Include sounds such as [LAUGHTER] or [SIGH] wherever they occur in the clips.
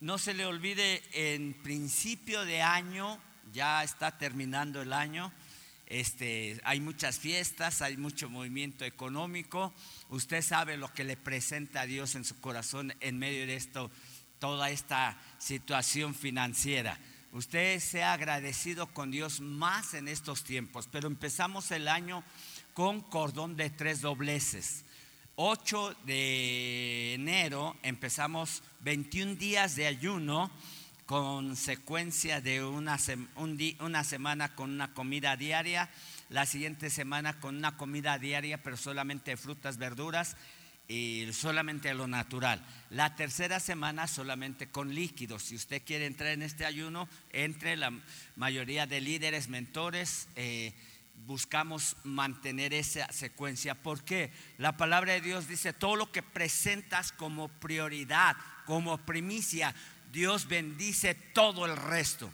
no se le olvide, en principio de año, ya está terminando el año, este, hay muchas fiestas, hay mucho movimiento económico. Usted sabe lo que le presenta a Dios en su corazón en medio de esto, toda esta situación financiera. Usted sea agradecido con Dios más en estos tiempos, pero empezamos el año con cordón de tres dobleces. 8 de enero empezamos 21 días de ayuno con secuencia de una, una semana con una comida diaria, la siguiente semana con una comida diaria, pero solamente frutas, verduras y solamente lo natural. La tercera semana solamente con líquidos. Si usted quiere entrar en este ayuno, entre la mayoría de líderes, mentores. Eh, buscamos mantener esa secuencia. porque La palabra de Dios dice, todo lo que presentas como prioridad, como primicia, Dios bendice todo el resto.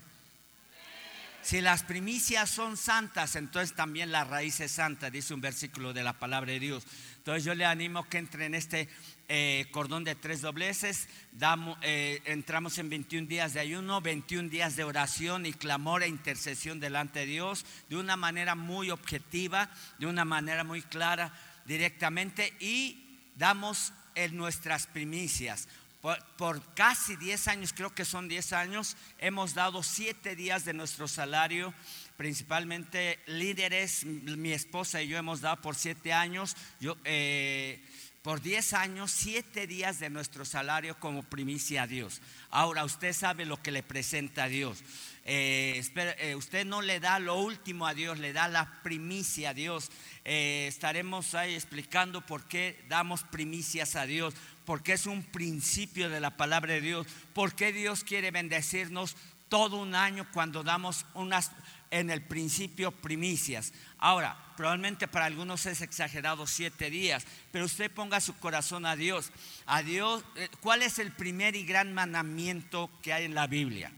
Si las primicias son santas, entonces también la raíz es santa, dice un versículo de la palabra de Dios. Entonces yo le animo que entre en este eh, cordón de tres dobleces, damos, eh, entramos en 21 días de ayuno, 21 días de oración y clamor e intercesión delante de Dios, de una manera muy objetiva, de una manera muy clara, directamente, y damos en nuestras primicias. Por, casi 10 años, creo que son 10 años, hemos dado 7 días de nuestro salario, principalmente líderes, mi esposa y yo hemos dado por 7 años. Yo, eh, por 10 años, 7 días de nuestro salario como primicia a Dios. Ahora, usted sabe lo que le presenta a Dios. Eh, eh, usted no le da lo último a Dios, le da la primicia a Dios. Eh, estaremos ahí explicando por qué damos primicias a Dios, porque es un principio de la palabra de Dios, por qué Dios quiere bendecirnos todo un año cuando damos unas en el principio primicias. Ahora, probablemente para algunos es exagerado siete días, pero usted ponga su corazón a Dios. A Dios, eh, ¿cuál es el primer y gran mandamiento que hay en la Biblia?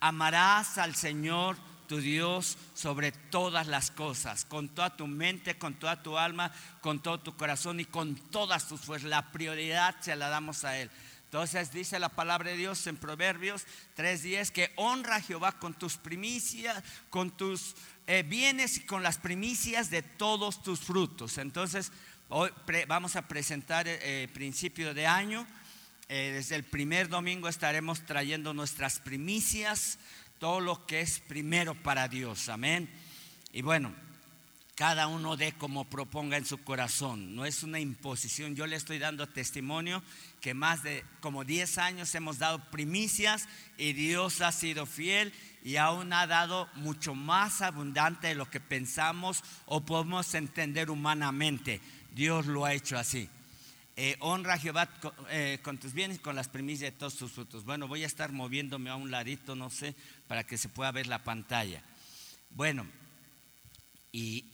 Amarás al Señor tu Dios sobre todas las cosas, con toda tu mente, con toda tu alma, con todo tu corazón y con todas tus fuerzas. La prioridad se la damos a Él. Entonces dice la palabra de Dios en Proverbios 3:10 que honra a Jehová con tus primicias, con tus eh, bienes y con las primicias de todos tus frutos. Entonces hoy vamos a presentar el eh, principio de año. Eh, desde el primer domingo estaremos trayendo nuestras primicias, todo lo que es primero para Dios. Amén. Y bueno, cada uno dé como proponga en su corazón. No es una imposición. Yo le estoy dando testimonio que más de como 10 años hemos dado primicias y Dios ha sido fiel y aún ha dado mucho más abundante de lo que pensamos o podemos entender humanamente. Dios lo ha hecho así. Eh, honra a Jehová eh, con, tus bienes y con las primicias de todos tus frutos. Bueno, voy a estar moviéndome a un ladito, no sé, para que se pueda ver la pantalla. Bueno, y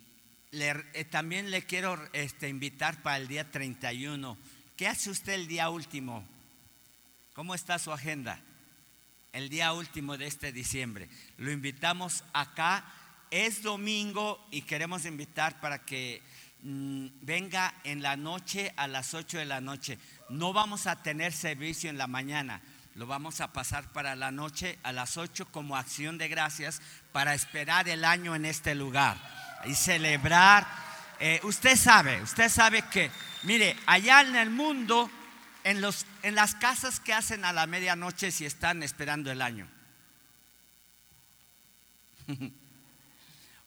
eh, también le quiero este, invitar para el día 31. ¿Qué hace usted el día último? ¿Cómo está su agenda? El día último de este diciembre. Lo invitamos acá. Es domingo y queremos invitar para que mm, venga en la noche a las 8 de la noche. No vamos a tener servicio en la mañana. Lo vamos a pasar para la noche a las 8 como acción de gracias para esperar el año en este lugar y celebrar. Eh, usted sabe, usted sabe que, mire, allá en el mundo, en, los, en las casas que hacen a la medianoche si están esperando el año. [LAUGHS]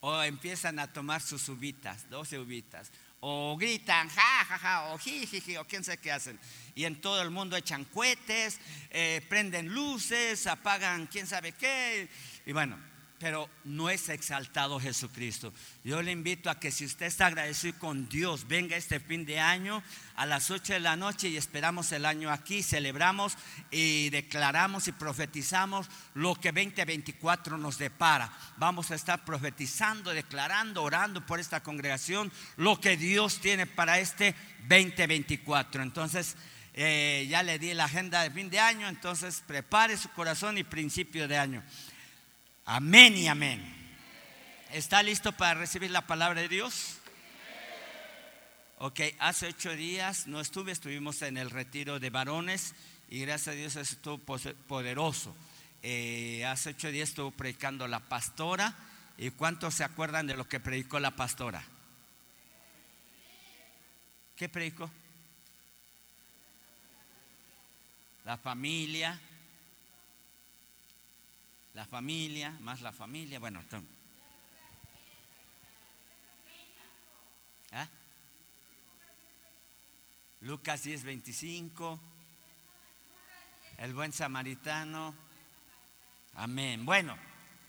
o empiezan a tomar sus uvitas, 12 uvitas. O gritan, ja, ja, ja, o jiji, o quién sabe qué hacen. Y en todo el mundo echan cohetes, eh, prenden luces, apagan quién sabe qué. Y bueno, pero no es exaltado Jesucristo. Yo le invito a que si usted está agradecido con Dios, venga este fin de año a las 8 de la noche y esperamos el año aquí, celebramos y declaramos y profetizamos lo que 2024 nos depara. Vamos a estar profetizando, declarando, orando por esta congregación, lo que Dios tiene para este 2024. Entonces, eh, ya le di la agenda de fin de año, entonces prepare su corazón y principio de año. Amén y amén. ¿Está listo para recibir la palabra de Dios? Ok, hace ocho días no estuve, estuvimos en el retiro de varones y gracias a Dios estuvo poderoso. Eh, hace ocho días estuvo predicando la pastora. ¿Y cuántos se acuerdan de lo que predicó la pastora? ¿Qué predicó? La familia. La familia, más la familia. Bueno, ¿Ah? Lucas 10, 25. El buen samaritano. Amén. Bueno,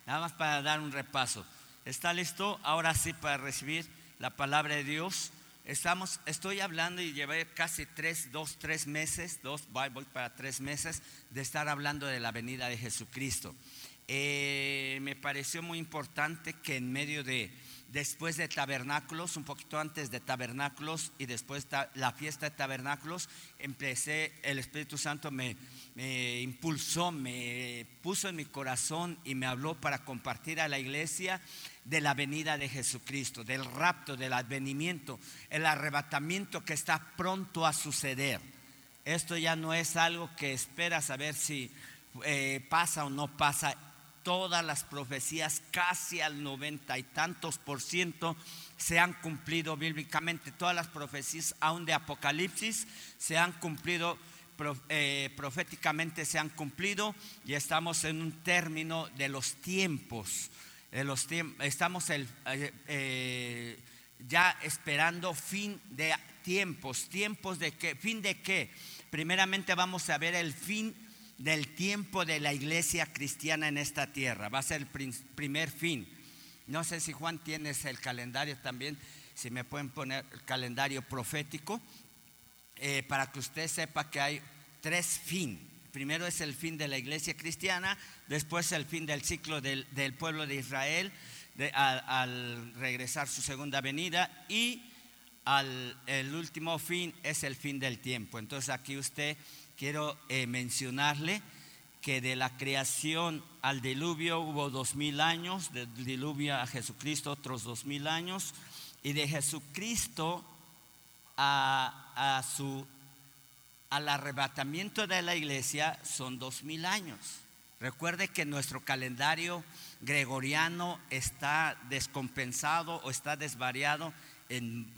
nada más para dar un repaso. ¿Está listo? Ahora sí para recibir la palabra de Dios. Estamos, estoy hablando y llevé casi tres, dos, tres meses, dos, voy para tres meses de estar hablando de la venida de Jesucristo. Eh, me pareció muy importante que en medio de, después de tabernáculos, un poquito antes de tabernáculos y después la fiesta de tabernáculos, empecé, el Espíritu Santo me, impulsó, me puso en mi corazón y me habló para compartir a la iglesia de la venida de Jesucristo, del rapto, del advenimiento, el arrebatamiento que está pronto a suceder. Esto ya no es algo que espera saber si eh, pasa o no pasa todas las profecías, casi al noventa y tantos por ciento, se han cumplido bíblicamente. Todas las profecías, aún de Apocalipsis, se han cumplido eh, proféticamente, se han cumplido y estamos en un término de los tiempos. De los estamos el, eh, eh, ya esperando fin de tiempos. ¿Tiempos de qué? ¿Fin de qué? Primeramente vamos a ver el fin del tiempo de la iglesia cristiana en esta tierra. Va a ser el primer fin. No sé si Juan tienes el calendario también, si me pueden poner el calendario profético, eh, para que usted sepa que hay tres fin. Primero es el fin de la iglesia cristiana, después el fin del ciclo del, pueblo de Israel al, regresar su segunda venida y el último fin es el fin del tiempo. Entonces aquí usted quiero eh, mencionarle que de la creación al diluvio hubo dos mil años, del diluvio a Jesucristo otros dos mil años, y de Jesucristo a, su, al arrebatamiento de la iglesia son dos mil años. Recuerde que nuestro calendario gregoriano está descompensado o está desvariado en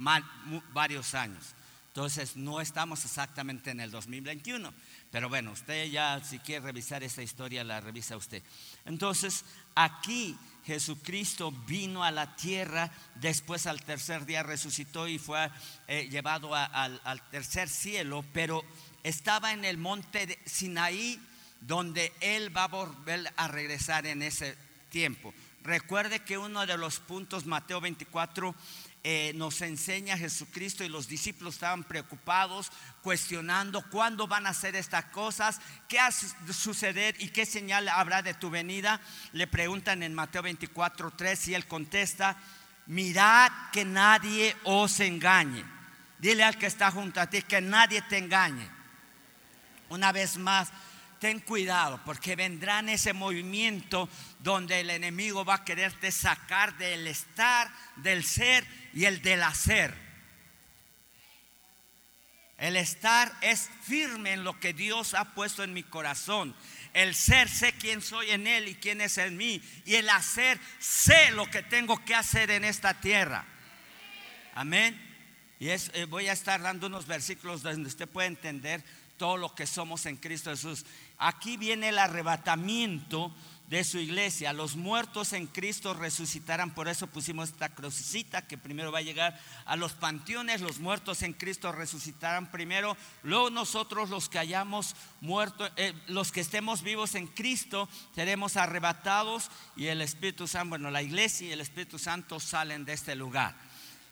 varios años. Entonces no estamos exactamente en el 2021, pero bueno, usted ya si quiere revisar esa historia, la revisa usted. Entonces aquí Jesucristo vino a la tierra, después al tercer día resucitó y fue eh, llevado al, al tercer cielo, pero estaba en el monte de Sinaí, donde Él va a volver a regresar en ese tiempo. Recuerde que uno de los puntos, Mateo 24, eh, nos enseña Jesucristo y los discípulos estaban preocupados, cuestionando cuándo van a hacer estas cosas, qué va a suceder y qué señal habrá de tu venida. Le preguntan en Mateo 24, 3 y él contesta, mirad que nadie os engañe. Dile al que está junto a ti que nadie te engañe. Una vez más, ten cuidado porque vendrá en ese movimiento donde el enemigo va a quererte sacar del estar, del ser y el del hacer. El estar es firme en lo que Dios ha puesto en mi corazón. El ser sé quién soy en Él y quién es en mí. Y el hacer sé lo que tengo que hacer en esta tierra. Amén. Y eh, voy a estar dando unos versículos donde usted puede entender todo lo que somos en Cristo Jesús. Aquí viene el arrebatamiento de su iglesia. Los muertos en Cristo resucitarán. Por eso pusimos esta crucecita que primero va a llegar a los panteones. Los muertos en Cristo resucitarán primero. Luego nosotros los que hayamos muerto, eh, los que estemos vivos en Cristo, seremos arrebatados y el Espíritu Santo, bueno, la iglesia y el Espíritu Santo salen de este lugar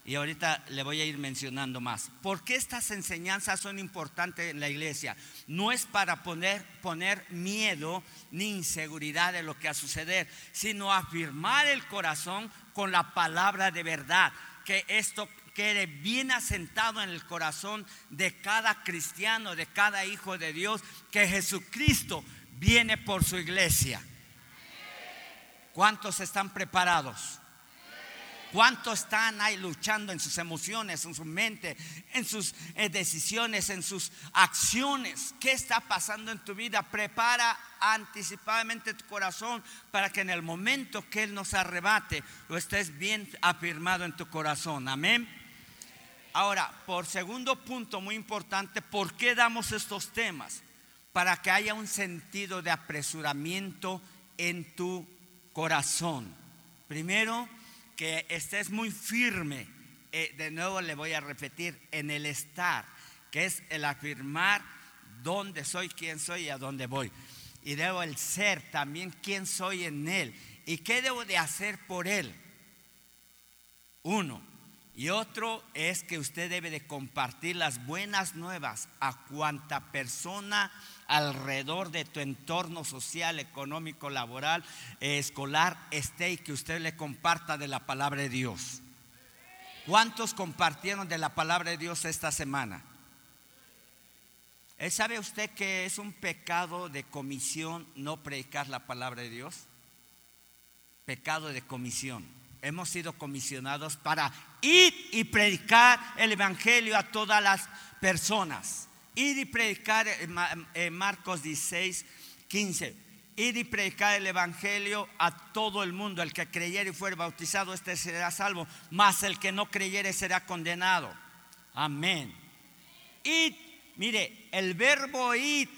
y ahorita le voy a ir mencionando más. ¿Por qué estas enseñanzas son importantes en la iglesia? No es para poner, poner miedo ni inseguridad de lo que va a suceder, sino afirmar el corazón con la palabra de verdad, que esto quede bien asentado en el corazón de cada cristiano, de cada hijo de Dios, que Jesucristo viene por su iglesia. ¿Cuántos están preparados? ¿Cuántos están ahí luchando en sus emociones, en su mente, en sus eh, decisiones, en sus acciones? ¿Qué está pasando en tu vida? Prepara anticipadamente tu corazón para que en el momento que Él nos arrebate, lo estés bien afirmado en tu corazón. Amén. Ahora, por segundo punto muy importante, ¿por qué damos estos temas? Para que haya un sentido de apresuramiento en tu corazón. Primero, que estés muy firme. Eh, de nuevo le voy a repetir, en el estar, que es el afirmar dónde soy, quién soy y a dónde voy. Y debo el ser también quién soy en Él. ¿Y qué debo de hacer por Él? Uno, y otro es que usted debe de compartir las buenas nuevas a cuanta persona alrededor de tu entorno social, económico, laboral, eh, escolar esté y que usted le comparta de la palabra de Dios. ¿Cuántos compartieron de la palabra de Dios esta semana? ¿Eh, ¿Sabe usted que es un pecado de comisión no predicar la palabra de Dios? Pecado de comisión. Hemos sido comisionados para ir y predicar el Evangelio a todas las personas. Ir y predicar, Marcos 16, 15. Ir y predicar el Evangelio a todo el mundo. El que creyere y fuere bautizado, este será salvo. Mas el que no creyere será condenado. Amén. Y mire, el verbo ir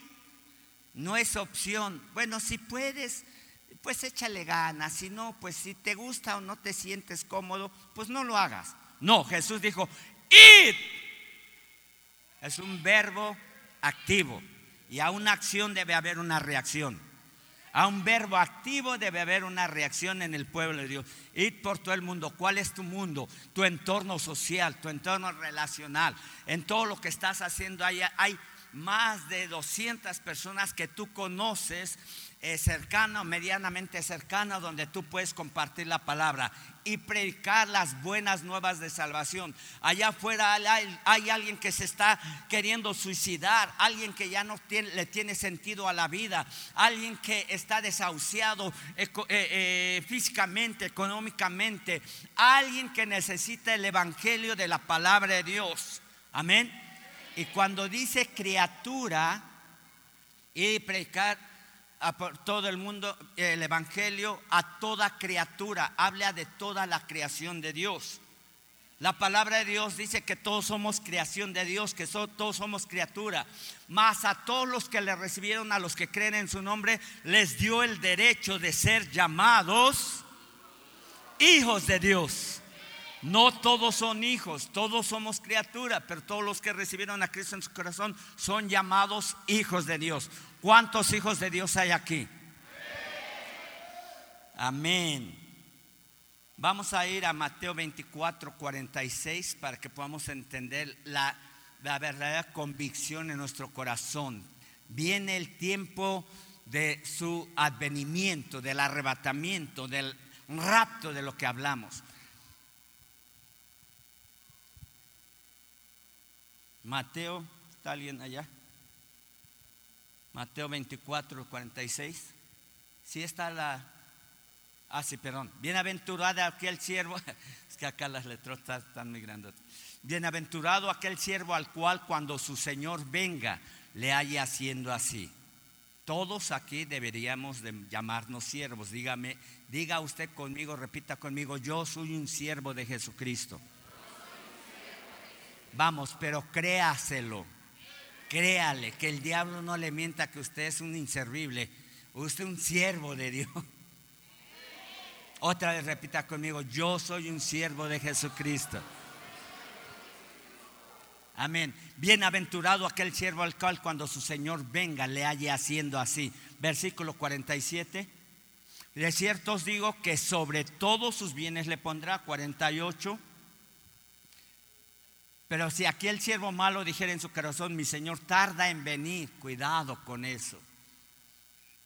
no es opción. Bueno, si puedes, pues échale ganas. Si no, pues si te gusta o no te sientes cómodo, pues no lo hagas. No, Jesús dijo, id. Es un verbo activo. Y a una acción debe haber una reacción. A un verbo activo debe haber una reacción en el pueblo de Dios. Id por todo el mundo. ¿Cuál es tu mundo? Tu entorno social, tu entorno relacional. En todo lo que estás haciendo hay, hay más de 200 personas que tú conoces eh, cercano, medianamente cercano, donde tú puedes compartir la palabra y predicar las buenas nuevas de salvación. Allá afuera hay, alguien que se está queriendo suicidar, alguien que ya no le tiene sentido a la vida, alguien que está desahuciado eh, eh, físicamente, económicamente, alguien que necesita el evangelio de la palabra de Dios. Amén. Y cuando dice criatura y predicar a todo el mundo el Evangelio a toda criatura, habla de toda la creación de Dios. La palabra de Dios dice que todos somos creación de Dios, que todos somos criatura. Mas a todos los que le recibieron, a los que creen en su nombre, les dio el derecho de ser llamados hijos de Dios. No todos son hijos, todos somos criaturas, pero todos los que recibieron a Cristo en su corazón son llamados hijos de Dios. ¿Cuántos hijos de Dios hay aquí? Amén. Vamos a ir a Mateo 24, 46 para que podamos entender la, la verdadera convicción en nuestro corazón. Viene el tiempo de su advenimiento, del arrebatamiento, del rapto de lo que hablamos. Mateo, ¿está alguien allá? Mateo 24, 46. Sí está la... Ah, sí, perdón. Bienaventurado aquel siervo, [LAUGHS] es que acá las letras están muy grandes. Bienaventurado aquel siervo al cual cuando su Señor venga le haya haciendo así. Todos aquí deberíamos de llamarnos siervos. Dígame, diga usted conmigo, repita conmigo, yo soy un siervo de Jesucristo. Vamos, pero créaselo. Créale que el diablo no le mienta que usted es un inservible. Usted es un siervo de Dios. Otra vez repita conmigo, yo soy un siervo de Jesucristo. Amén. Bienaventurado aquel siervo al cual cuando su Señor venga le haya haciendo así. Versículo 47. De cierto os digo que sobre todos sus bienes le pondrá 48 pero si aquel siervo malo dijera en su corazón, mi Señor tarda en venir, cuidado con eso.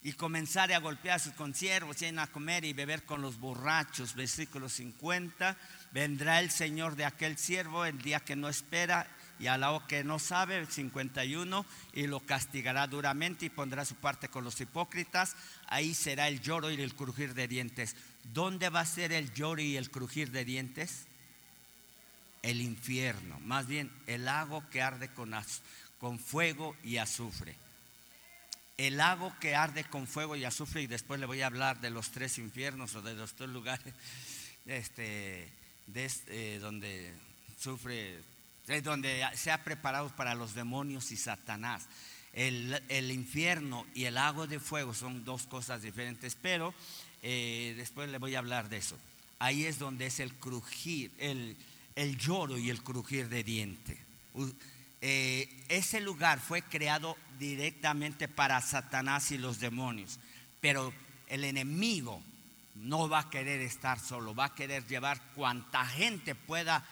Y comenzar a golpear a sus consiervos, y a comer y beber con los borrachos. Versículo 50. Vendrá el Señor de aquel siervo el día que no espera y a la que no sabe, 51, y lo castigará duramente y pondrá su parte con los hipócritas. Ahí será el lloro y el crujir de dientes. ¿Dónde va a ser el lloro y el crujir de dientes? El infierno, más bien el lago que arde con, con fuego y azufre. El lago que arde con fuego y azufre, y después le voy a hablar de los tres infiernos o de los tres lugares [LAUGHS] este, de, eh, donde sufre, donde se ha preparado para los demonios y Satanás. El, el, infierno y el lago de fuego son dos cosas diferentes, pero eh, después le voy a hablar de eso. Ahí es donde es el crujir, el, el lloro y el crujir de diente. Eh, ese lugar fue creado directamente para Satanás y los demonios, pero el enemigo no va a querer estar solo, va a querer llevar cuanta gente pueda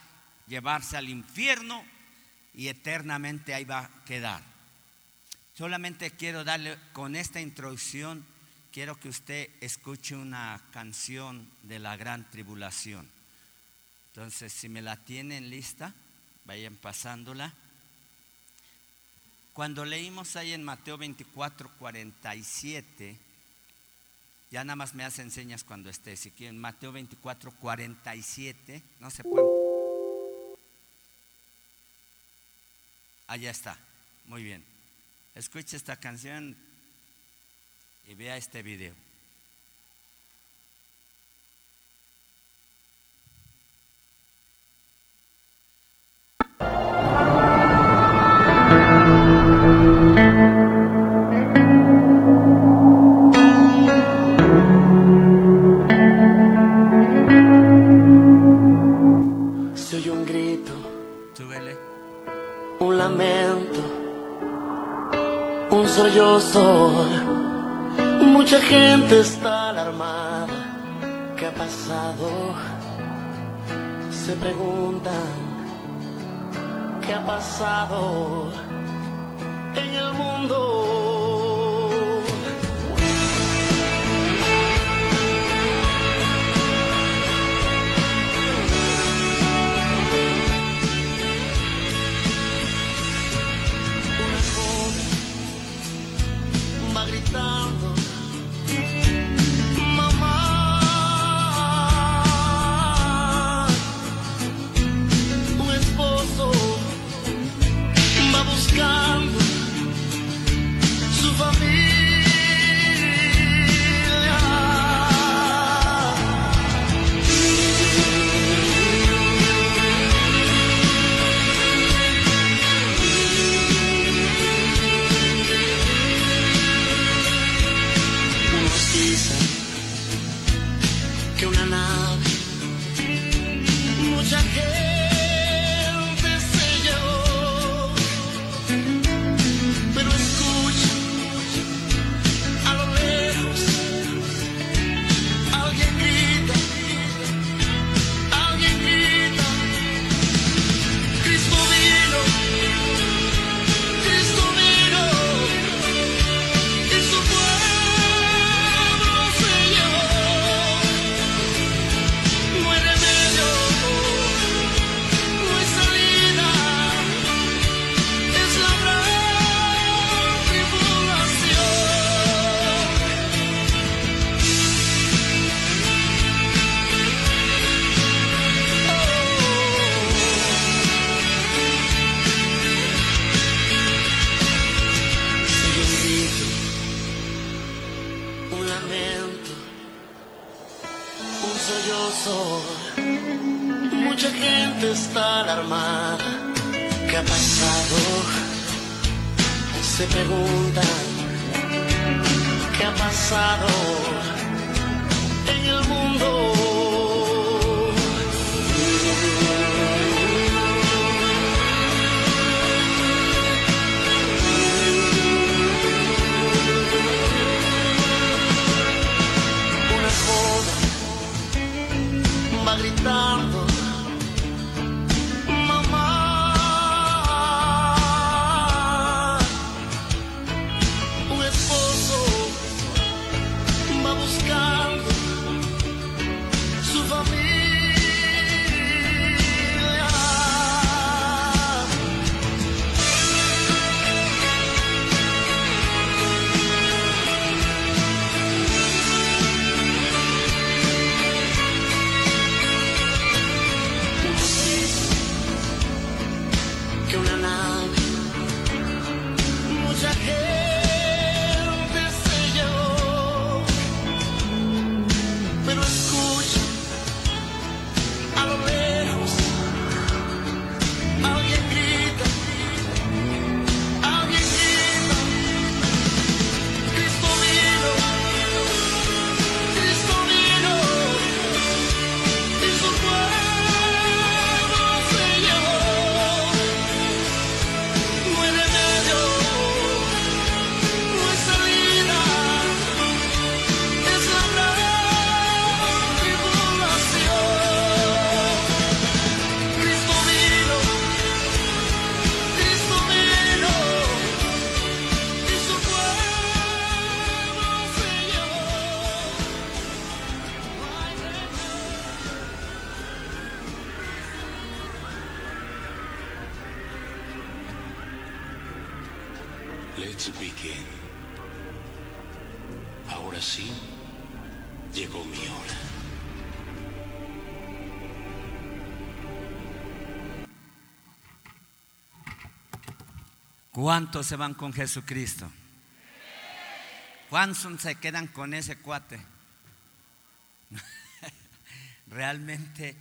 llevarse al infierno y eternamente ahí va a quedar. Solamente quiero darle con esta introducción, quiero que usted escuche una canción de la gran tribulación. Entonces, si me la tienen lista, vayan pasándola. Cuando leímos ahí en Mateo 24, 47, ya nada más me hacen señas cuando esté. Si quieren, Mateo 24, 47. No se puede. Allá está. Muy bien. Escuche esta canción y vea este video. Mucha gente está alarmada. ¿Qué ha pasado? Se preguntan. ¿Qué ha pasado en el mundo? ¿Cuántos se van con Jesucristo? ¿Cuántos se quedan con ese cuate? [LAUGHS] Realmente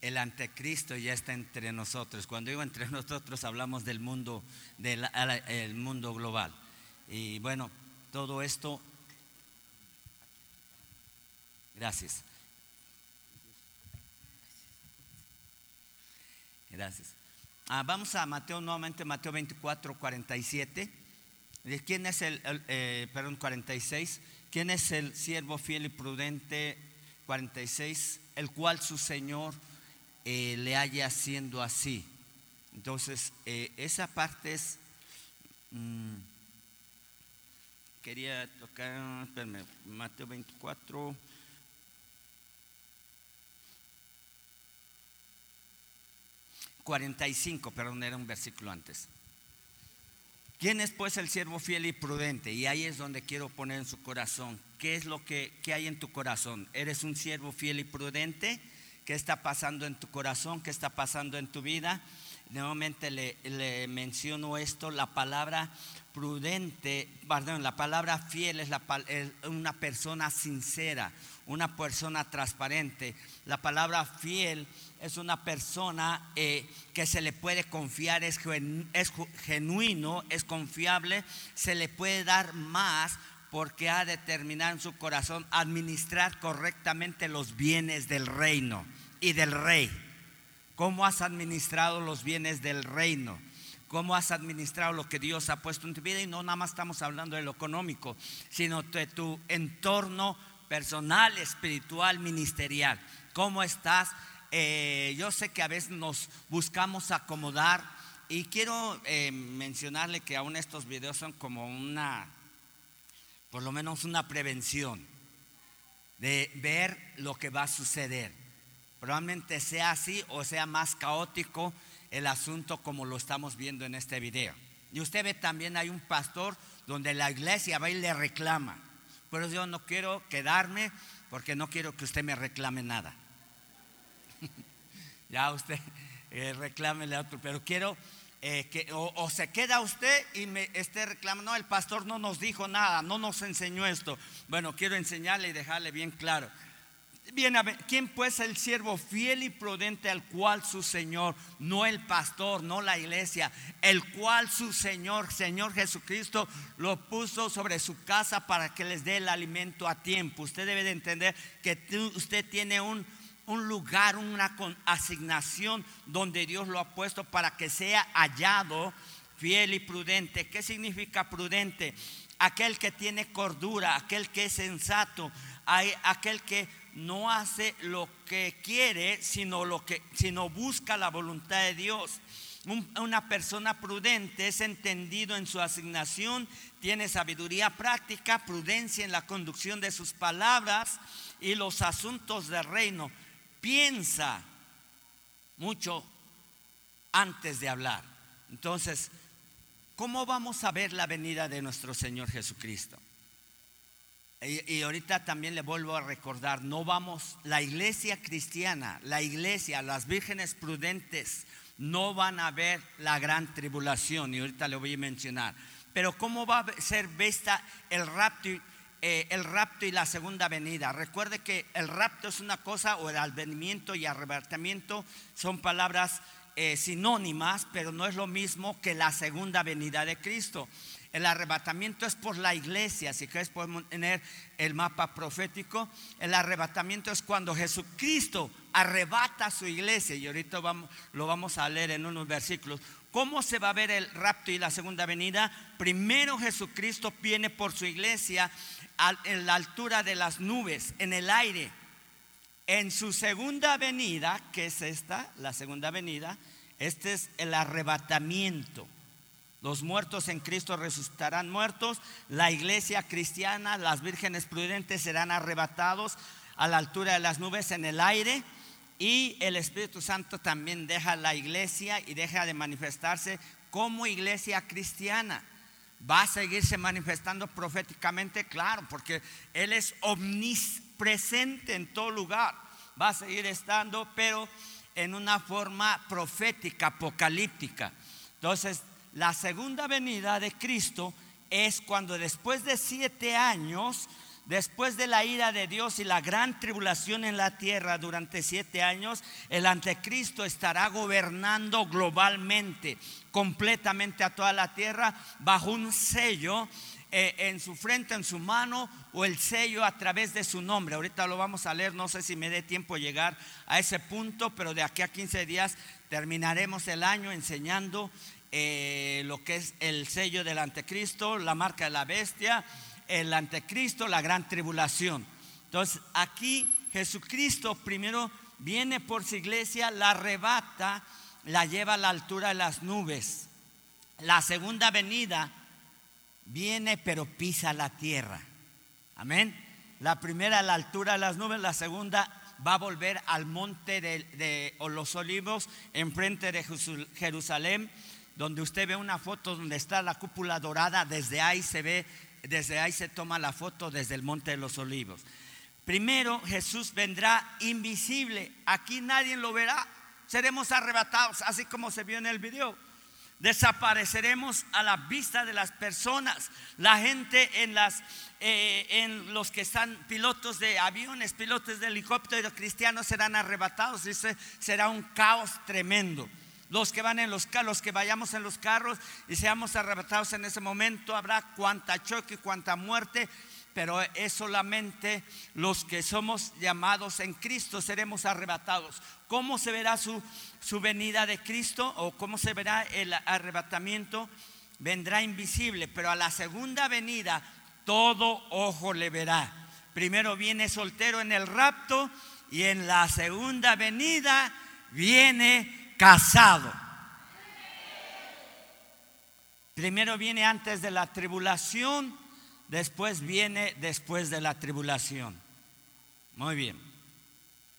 el anticristo ya está entre nosotros. Cuando digo entre nosotros hablamos del mundo, del el mundo global. Y bueno, todo esto. Gracias. Gracias. Ah, vamos a Mateo nuevamente, Mateo 24, 47. ¿Quién es el, eh, perdón, 46? ¿Quién es el siervo fiel y prudente? 46, el cual su Señor eh, le haya haciendo así. Entonces, eh, esa parte es... Mm, quería tocar, espérame, Mateo 24. 45, perdón, era un versículo antes. ¿Quién es pues el siervo fiel y prudente? Y ahí es donde quiero poner en su corazón. ¿Qué es lo que, hay en tu corazón? ¿Eres un siervo fiel y prudente? ¿Qué está pasando en tu corazón? ¿Qué está pasando en tu vida? Nuevamente le, le menciono esto, la palabra prudente, perdón, la palabra fiel es, la, es una persona sincera, una persona transparente. La palabra fiel es una persona eh, que se le puede confiar, es, es genuino, es confiable, se le puede dar más porque ha determinado en su corazón administrar correctamente los bienes del reino y del rey. ¿Cómo has administrado los bienes del reino? ¿Cómo has administrado lo que Dios ha puesto en tu vida? Y no nada más estamos hablando de lo económico, sino de tu entorno personal, espiritual, ministerial. ¿Cómo estás eh, yo sé que a veces nos buscamos acomodar y quiero eh, mencionarle que aún estos videos son como una, por lo menos una prevención de ver lo que va a suceder. Probablemente sea así o sea más caótico el asunto como lo estamos viendo en este video. Y usted ve también hay un pastor donde la iglesia va y le reclama. Pero yo no quiero quedarme porque no quiero que usted me reclame nada. [LAUGHS] ya usted eh, reclámele otro, pero quiero eh, que o, se queda usted y me esté reclamando, no, el pastor no nos dijo nada, no nos enseñó esto. Bueno, quiero enseñarle y dejarle bien claro. Bien, ¿quién pues el siervo fiel y prudente al cual su Señor, no el pastor, no la iglesia, el cual su Señor, Señor Jesucristo, lo puso sobre su casa para que les dé el alimento a tiempo? Usted debe de entender que usted tiene un, un lugar, una asignación donde Dios lo ha puesto para que sea hallado fiel y prudente. ¿Qué significa prudente? Aquel que tiene cordura, aquel que es sensato, aquel que no hace lo que quiere, sino lo que sino busca la voluntad de Dios. Una persona prudente es entendido en su asignación, tiene sabiduría práctica, prudencia en la conducción de sus palabras y los asuntos del reino piensa mucho antes de hablar. Entonces, ¿cómo vamos a ver la venida de nuestro Señor Jesucristo? Y, ahorita también le vuelvo a recordar, no vamos, la iglesia cristiana, la iglesia, las vírgenes prudentes, no van a ver la gran tribulación, y ahorita le voy a mencionar. Pero ¿cómo va a ser vista el rapto eh, el rapto y la segunda venida. Recuerde que el rapto es una cosa, o el advenimiento y arrebatamiento son palabras eh, sinónimas, pero no es lo mismo que la segunda venida de Cristo. El arrebatamiento es por la iglesia, si quieres podemos tener el mapa profético. El arrebatamiento es cuando Jesucristo arrebata a su iglesia, y ahorita vamos, lo vamos a leer en unos versículos. ¿Cómo se va a ver el rapto y la segunda venida? Primero Jesucristo viene por su iglesia en la altura de las nubes, en el aire. En su segunda venida, que es esta, la segunda venida, este es el arrebatamiento. Los muertos en Cristo resucitarán muertos, la iglesia cristiana, las vírgenes prudentes serán arrebatados a la altura de las nubes en el aire y el Espíritu Santo también deja la iglesia y deja de manifestarse como iglesia cristiana. va a seguirse manifestando proféticamente, claro, porque Él es omnipresente en todo lugar. Va a seguir estando, pero en una forma profética, apocalíptica. Entonces, la segunda venida de Cristo es cuando después de siete años, después de la ira de Dios y la gran tribulación en la tierra durante siete años, el anticristo estará gobernando globalmente, completamente a toda la tierra, bajo un sello eh, en su frente, en su mano, o el sello a través de su nombre. Ahorita lo vamos a leer, no sé si me dé tiempo llegar a ese punto, pero de aquí a 15 días terminaremos el año enseñando eh, lo que es el sello del anticristo, la marca de la bestia, el anticristo, la gran tribulación. Entonces aquí Jesucristo primero viene por su iglesia, la arrebata, la lleva a la altura de las nubes. La segunda venida viene pero pisa la tierra. Amén. La primera a la altura de las nubes, la segunda va a volver al monte de, de los olivos enfrente de Jerusalén donde usted ve una foto donde está la cúpula dorada, desde ahí se ve, desde ahí se toma la foto desde el Monte de los Olivos. Primero Jesús vendrá invisible, aquí nadie lo verá, seremos arrebatados, así como se vio en el video. Desapareceremos a la vista de las personas, la gente en, las, eh, en los que están pilotos de aviones, pilotos de helicópteros cristianos serán arrebatados, será un caos tremendo los que van en los los que vayamos en los carros y seamos arrebatados en ese momento, habrá cuanta choque, cuanta muerte, pero es solamente los que somos llamados en Cristo seremos arrebatados. ¿Cómo se verá su, su venida de Cristo o cómo se verá el arrebatamiento? Vendrá invisible, pero a la segunda venida todo ojo le verá. Primero viene soltero en el rapto y en la segunda venida viene casado. Primero viene antes de la tribulación, después viene después de la tribulación. Muy bien.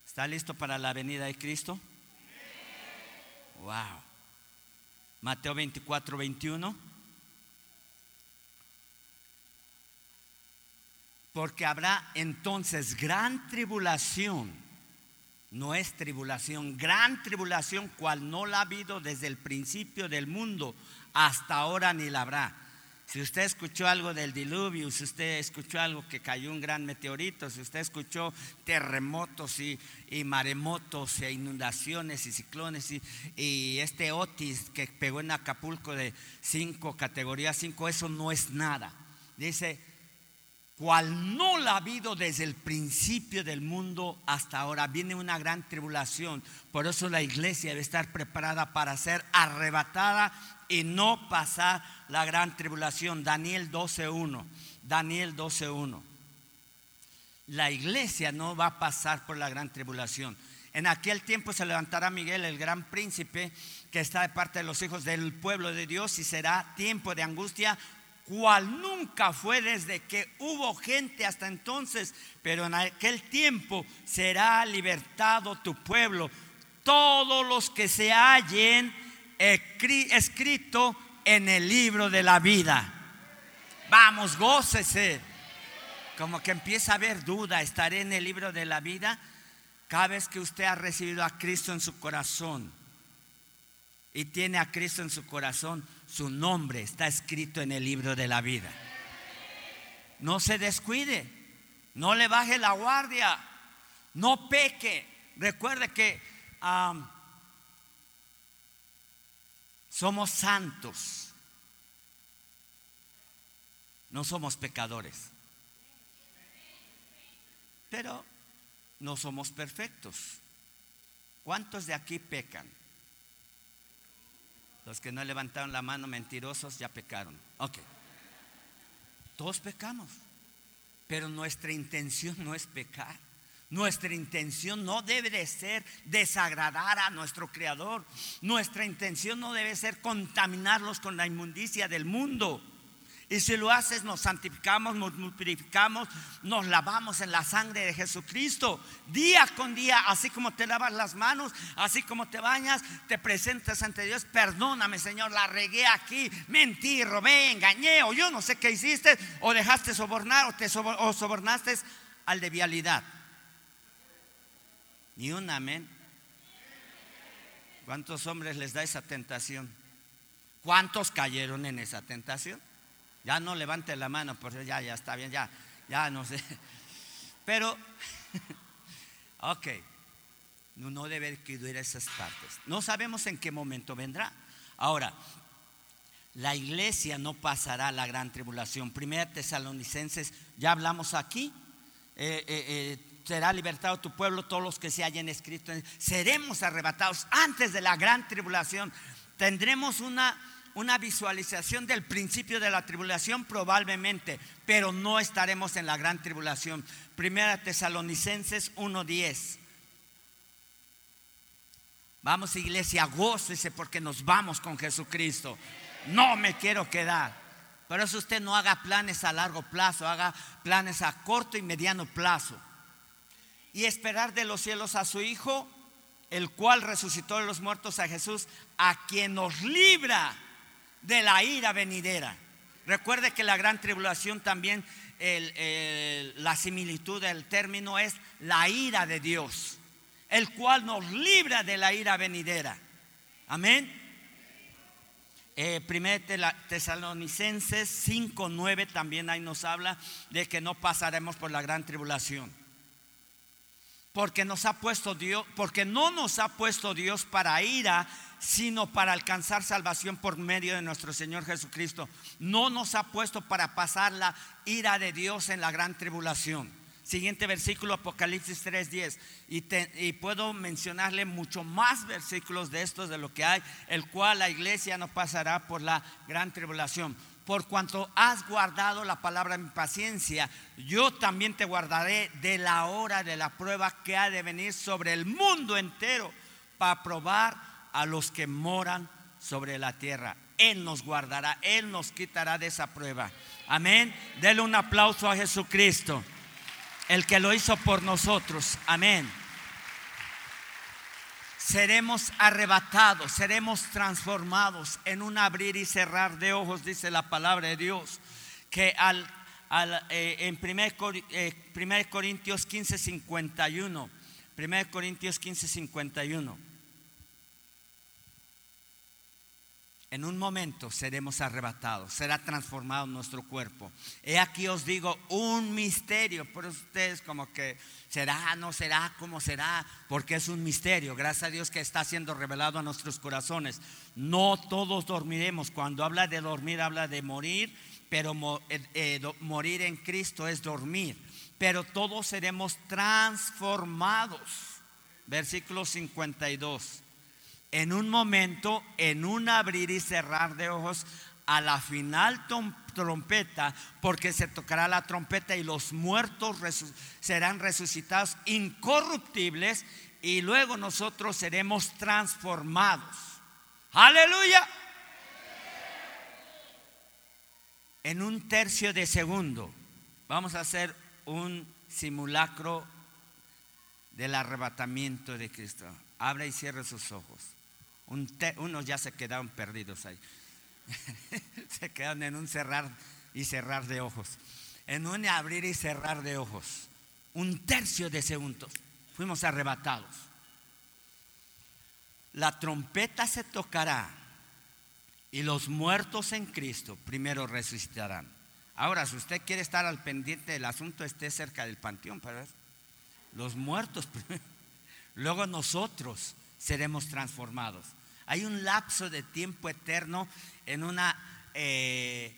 ¿Está listo para la venida de Cristo? Wow. Mateo 24, 21. Porque habrá entonces gran tribulación no es tribulación, gran tribulación, cual no la ha habido desde el principio del mundo hasta ahora ni la habrá. Si usted escuchó algo del diluvio, si usted escuchó algo que cayó un gran meteorito, si usted escuchó terremotos y, maremotos e inundaciones y ciclones y, y, este Otis que pegó en Acapulco de 5, categoría 5, eso no es nada. Dice, cual no la ha habido desde el principio del mundo hasta ahora. Viene una gran tribulación. Por eso la iglesia debe estar preparada para ser arrebatada y no pasar la gran tribulación. Daniel 12.1. Daniel 12.1. La iglesia no va a pasar por la gran tribulación. En aquel tiempo se levantará Miguel, el gran príncipe, que está de parte de los hijos del pueblo de Dios, y será tiempo de angustia cual nunca fue desde que hubo gente hasta entonces, pero en aquel tiempo será libertado tu pueblo. Todos los que se hallen escrito en el libro de la vida. Vamos, gócese. Como que empieza a haber duda, estaré en el libro de la vida. Cada vez que usted ha recibido a Cristo en su corazón y tiene a Cristo en su corazón, su nombre está escrito en el libro de la vida. No se descuide, no le baje la guardia, no peque. Recuerde que somos santos, no somos pecadores, pero no somos perfectos. ¿Cuántos de aquí pecan? Los que no levantaron la mano mentirosos ya pecaron. Ok. Todos pecamos. Pero nuestra intención no es pecar. Nuestra intención no debe de ser desagradar a nuestro Creador. Nuestra intención no debe ser contaminarlos con la inmundicia del mundo. Y si lo haces, nos santificamos, nos purificamos, nos lavamos en la sangre de Jesucristo. Día con día, así como te lavas las manos, así como te bañas, te presentas ante Dios. Perdóname, Señor, la regué aquí, mentí, robé, engañé, o yo no sé qué hiciste, o dejaste sobornar, o te o sobornaste al de vialidad. Ni un amén. ¿Cuántos hombres les da esa tentación? ¿Cuántos cayeron en esa tentación? Ya no levante la mano, porque ya, ya está bien, ya, ya no sé. Pero, [LAUGHS] ok, no debe incluir esas partes. No sabemos en qué momento vendrá. Ahora, la iglesia no pasará la gran tribulación. Primera Tesalonicenses, ya hablamos aquí. Eh, eh, eh, será libertado tu pueblo, todos los que se hayan escrito. Seremos arrebatados antes de la gran tribulación. Tendremos una una visualización del principio de la tribulación probablemente, pero no estaremos en la gran tribulación. Primera Tesalonicenses 1:10. Vamos iglesia, gócese porque nos vamos con Jesucristo. No me quiero quedar. Por eso usted no haga planes a largo plazo, haga planes a corto y mediano plazo. Y esperar de los cielos a su Hijo, el cual resucitó de los muertos a Jesús, a quien nos libra de la ira venidera. Recuerde que la gran tribulación también, la similitud del término es la ira de Dios, el cual nos libra de la ira venidera. Amén. Eh, Primer Tesalonicenses 5:9 también ahí nos habla de que no pasaremos por la gran tribulación. Porque nos ha puesto Dios, porque no nos ha puesto Dios para ira, sino para alcanzar salvación por medio de nuestro Señor Jesucristo. No nos ha puesto para pasar la ira de Dios en la gran tribulación. Siguiente versículo, Apocalipsis 3:10. Y, y puedo mencionarle mucho más versículos de estos de lo que hay, el cual la iglesia no pasará por la gran tribulación. Por cuanto has guardado la palabra en paciencia, yo también te guardaré de la hora de la prueba que ha de venir sobre el mundo entero para probar a los que moran sobre la tierra. Él nos guardará, Él nos quitará de esa prueba. Amén. Dele un aplauso a Jesucristo, el que lo hizo por nosotros. Amén. Seremos arrebatados, seremos transformados en un abrir y cerrar de ojos, dice la palabra de Dios, que al, eh, en 1 eh, Corintios 15, 51, 1 Corintios 15, 51. En un momento seremos arrebatados, será transformado nuestro cuerpo. He aquí os digo un misterio, por ustedes como que será, no será, cómo será, porque es un misterio. Gracias a Dios que está siendo revelado a nuestros corazones. No todos dormiremos. Cuando habla de dormir, habla de morir, pero eh, eh, morir en Cristo es dormir. Pero todos seremos transformados. Versículo 52 en un momento, en un abrir y cerrar de ojos, a la final trompeta, porque se tocará la trompeta y los muertos serán resucitados incorruptibles y luego nosotros seremos transformados. Aleluya. En un tercio de segundo vamos a hacer un simulacro del arrebatamiento de Cristo. Abre y cierre sus ojos unos ya se quedaron perdidos ahí. [LAUGHS] se quedan en un cerrar y cerrar de ojos. En un abrir y cerrar de ojos. Un tercio de segundos. Fuimos arrebatados. La trompeta se tocará y los muertos en Cristo primero resucitarán. Ahora, si usted quiere estar al pendiente del asunto, esté cerca del panteón para ver. Los muertos [LAUGHS] Luego nosotros seremos transformados. Hay un lapso de tiempo eterno en una... Eh,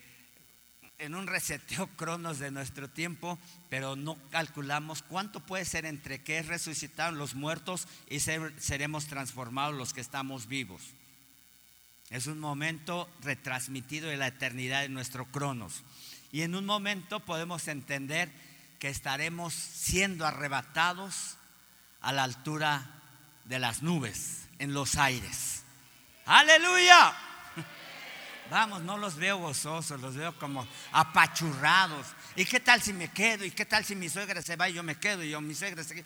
en un reseteo [LAUGHS] cronos de nuestro tiempo, pero no calculamos cuánto puede ser entre que resucitaron los muertos y seremos transformados los que estamos vivos. Es un momento retransmitido de la eternidad de nuestro cronos. Y en un momento podemos entender que estaremos siendo arrebatados a la altura de las nubes, en los aires. Aleluya. Vamos, no los veo gozosos, los veo como apachurrados. ¿Y qué tal si me quedo? ¿Y qué tal si mi suegra se va y yo me quedo? Y yo, mi suegra se?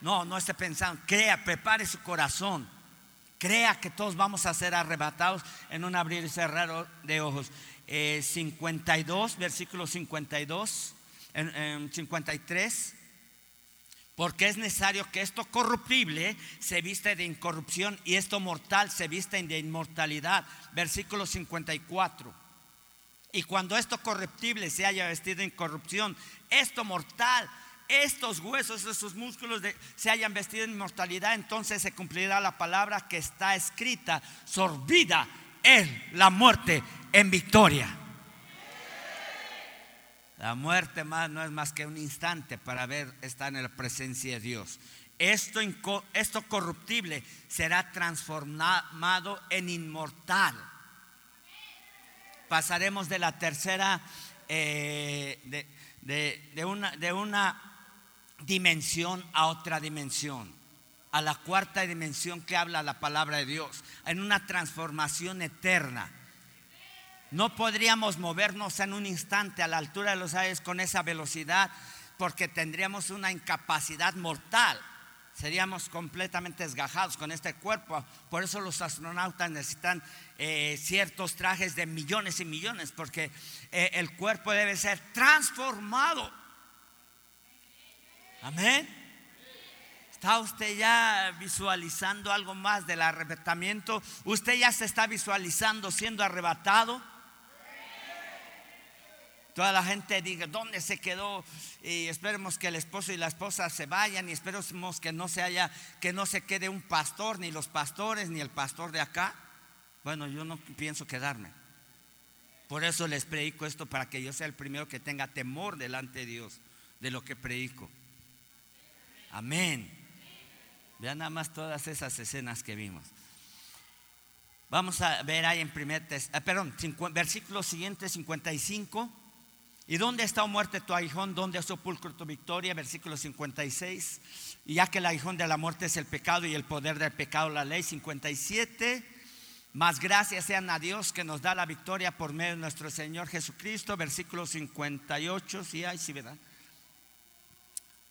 No, no esté pensando. Crea, prepare su corazón. Crea que todos vamos a ser arrebatados en un abrir y cerrar de ojos. 52, eh, versículo 52, en, en 53. Porque es necesario que esto corruptible se viste de incorrupción y esto mortal se viste de inmortalidad. Versículo 54. Y cuando esto corruptible se haya vestido de incorrupción, esto mortal, estos huesos, esos músculos se hayan vestido de inmortalidad, entonces se cumplirá la palabra que está escrita, sorbida él la muerte en victoria. La muerte más no es más que un instante para ver estar en la presencia de Dios. Esto, esto corruptible será transformado en inmortal. Pasaremos de la tercera, eh, de, una, de una dimensión a otra dimensión, a la cuarta dimensión que habla la palabra de Dios, en una transformación eterna. No podríamos movernos en un instante a la altura de los aires con esa velocidad porque tendríamos una incapacidad mortal. Seríamos completamente desgajados con este cuerpo. Por eso los astronautas necesitan eh, ciertos trajes de millones y millones porque eh, el cuerpo debe ser transformado. Amén. ¿Está usted ya visualizando algo más del arrebatamiento? ¿Usted ya se está visualizando siendo arrebatado? Toda la gente diga, ¿dónde se quedó? Y esperemos que el esposo y la esposa se vayan y esperemos que no se haya, que no se quede un pastor, ni los pastores, ni el pastor de acá. Bueno, yo no pienso quedarme. Por eso les predico esto para que yo sea el primero que tenga temor delante de Dios de lo que predico. Amén. Vean nada más todas esas escenas que vimos. Vamos a ver ahí en primer, eh, perdón, versículo siguiente 55. ¿Y dónde está, o muerte, tu aguijón? ¿Dónde es sepulcro tu victoria? Versículo 56. Y ya que el aguijón de la muerte es el pecado y el poder del pecado la ley. 57. Más gracias sean a Dios que nos da la victoria por medio de nuestro Señor Jesucristo. Versículo 58. Sí, hay, sí, ¿verdad?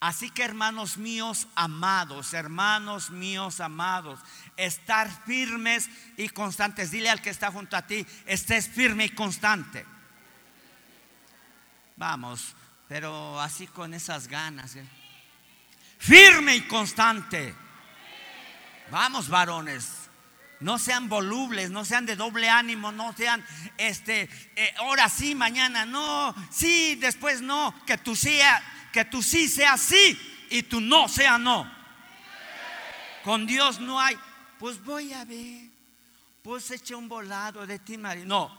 Así que hermanos míos amados, hermanos míos amados, estar firmes y constantes. Dile al que está junto a ti, estés firme y constante. Vamos, pero así con esas ganas. ¿eh? Firme y constante. Vamos, varones. No sean volubles, no sean de doble ánimo, no sean, este, eh, ahora sí, mañana no, sí, después no, que tú sea, que tú sí sea sí y tú no sea no. Con Dios no hay, pues voy a ver, pues eche un volado de ti, María. No,